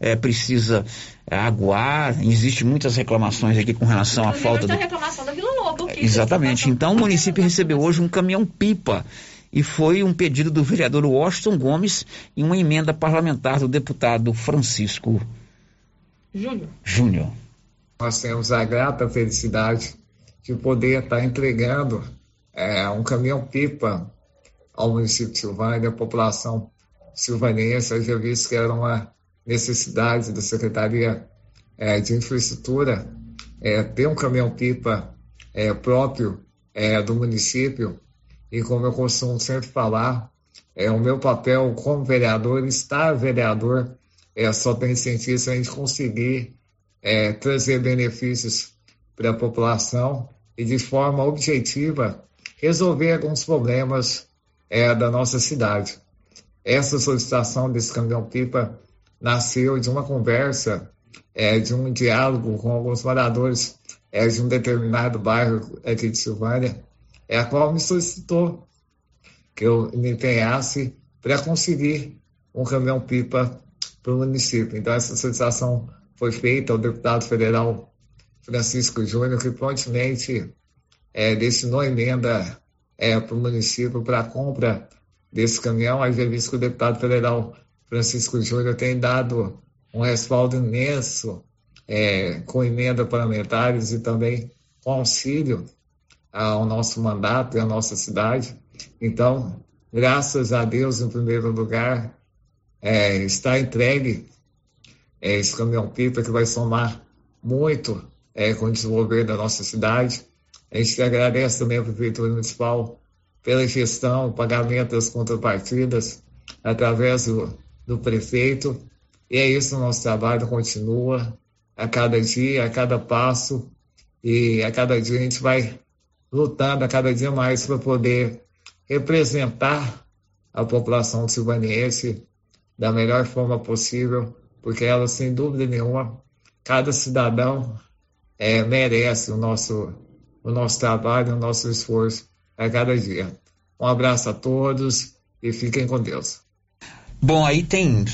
Speaker 17: É, precisa aguar, existe muitas reclamações aqui com relação à falta do...
Speaker 18: reclamação da Vila Lobo.
Speaker 17: Que Exatamente. Então o município recebeu hoje um caminhão pipa e foi um pedido do vereador Washington Gomes e uma emenda parlamentar do deputado Francisco
Speaker 18: Júnior.
Speaker 17: Júnior
Speaker 35: nós temos a grata felicidade de poder estar entregando é, um caminhão-pipa ao município de Silvânia, a população silvanense, já visto que era uma necessidade da Secretaria é, de Infraestrutura é, ter um caminhão-pipa é, próprio é, do município. E como eu costumo sempre falar, é, o meu papel como vereador, estar vereador, é, só tem sentido se a gente conseguir é, trazer benefícios para a população e, de forma objetiva, resolver alguns problemas é, da nossa cidade. Essa solicitação desse caminhão-pipa nasceu de uma conversa, é, de um diálogo com alguns moradores é, de um determinado bairro aqui de Silvânia, é a qual me solicitou que eu me empenhasse para conseguir um caminhão-pipa para o município. Então, essa solicitação foi feita ao deputado federal Francisco Júnior, que prontamente é, destinou emenda é, para o município para a compra desse caminhão. Aí, visto que o deputado federal Francisco Júnior tem dado um respaldo imenso é, com emenda parlamentares e também com auxílio ao nosso mandato e à nossa cidade. Então, graças a Deus, em primeiro lugar, é, está entregue é, esse caminhão-pipa que vai somar muito é, com o desenvolver da nossa cidade. A gente agradece também à Prefeitura Municipal pela gestão, pagamento das contrapartidas através do, do prefeito. E é isso, o nosso trabalho continua a cada dia, a cada passo, e a cada dia a gente vai lutando a cada dia mais para poder representar a população silvaniense da melhor forma possível, porque ela, sem dúvida nenhuma, cada cidadão é, merece o nosso, o nosso trabalho, o nosso esforço a cada dia. Um abraço a todos e fiquem com Deus.
Speaker 17: Bom, aí tem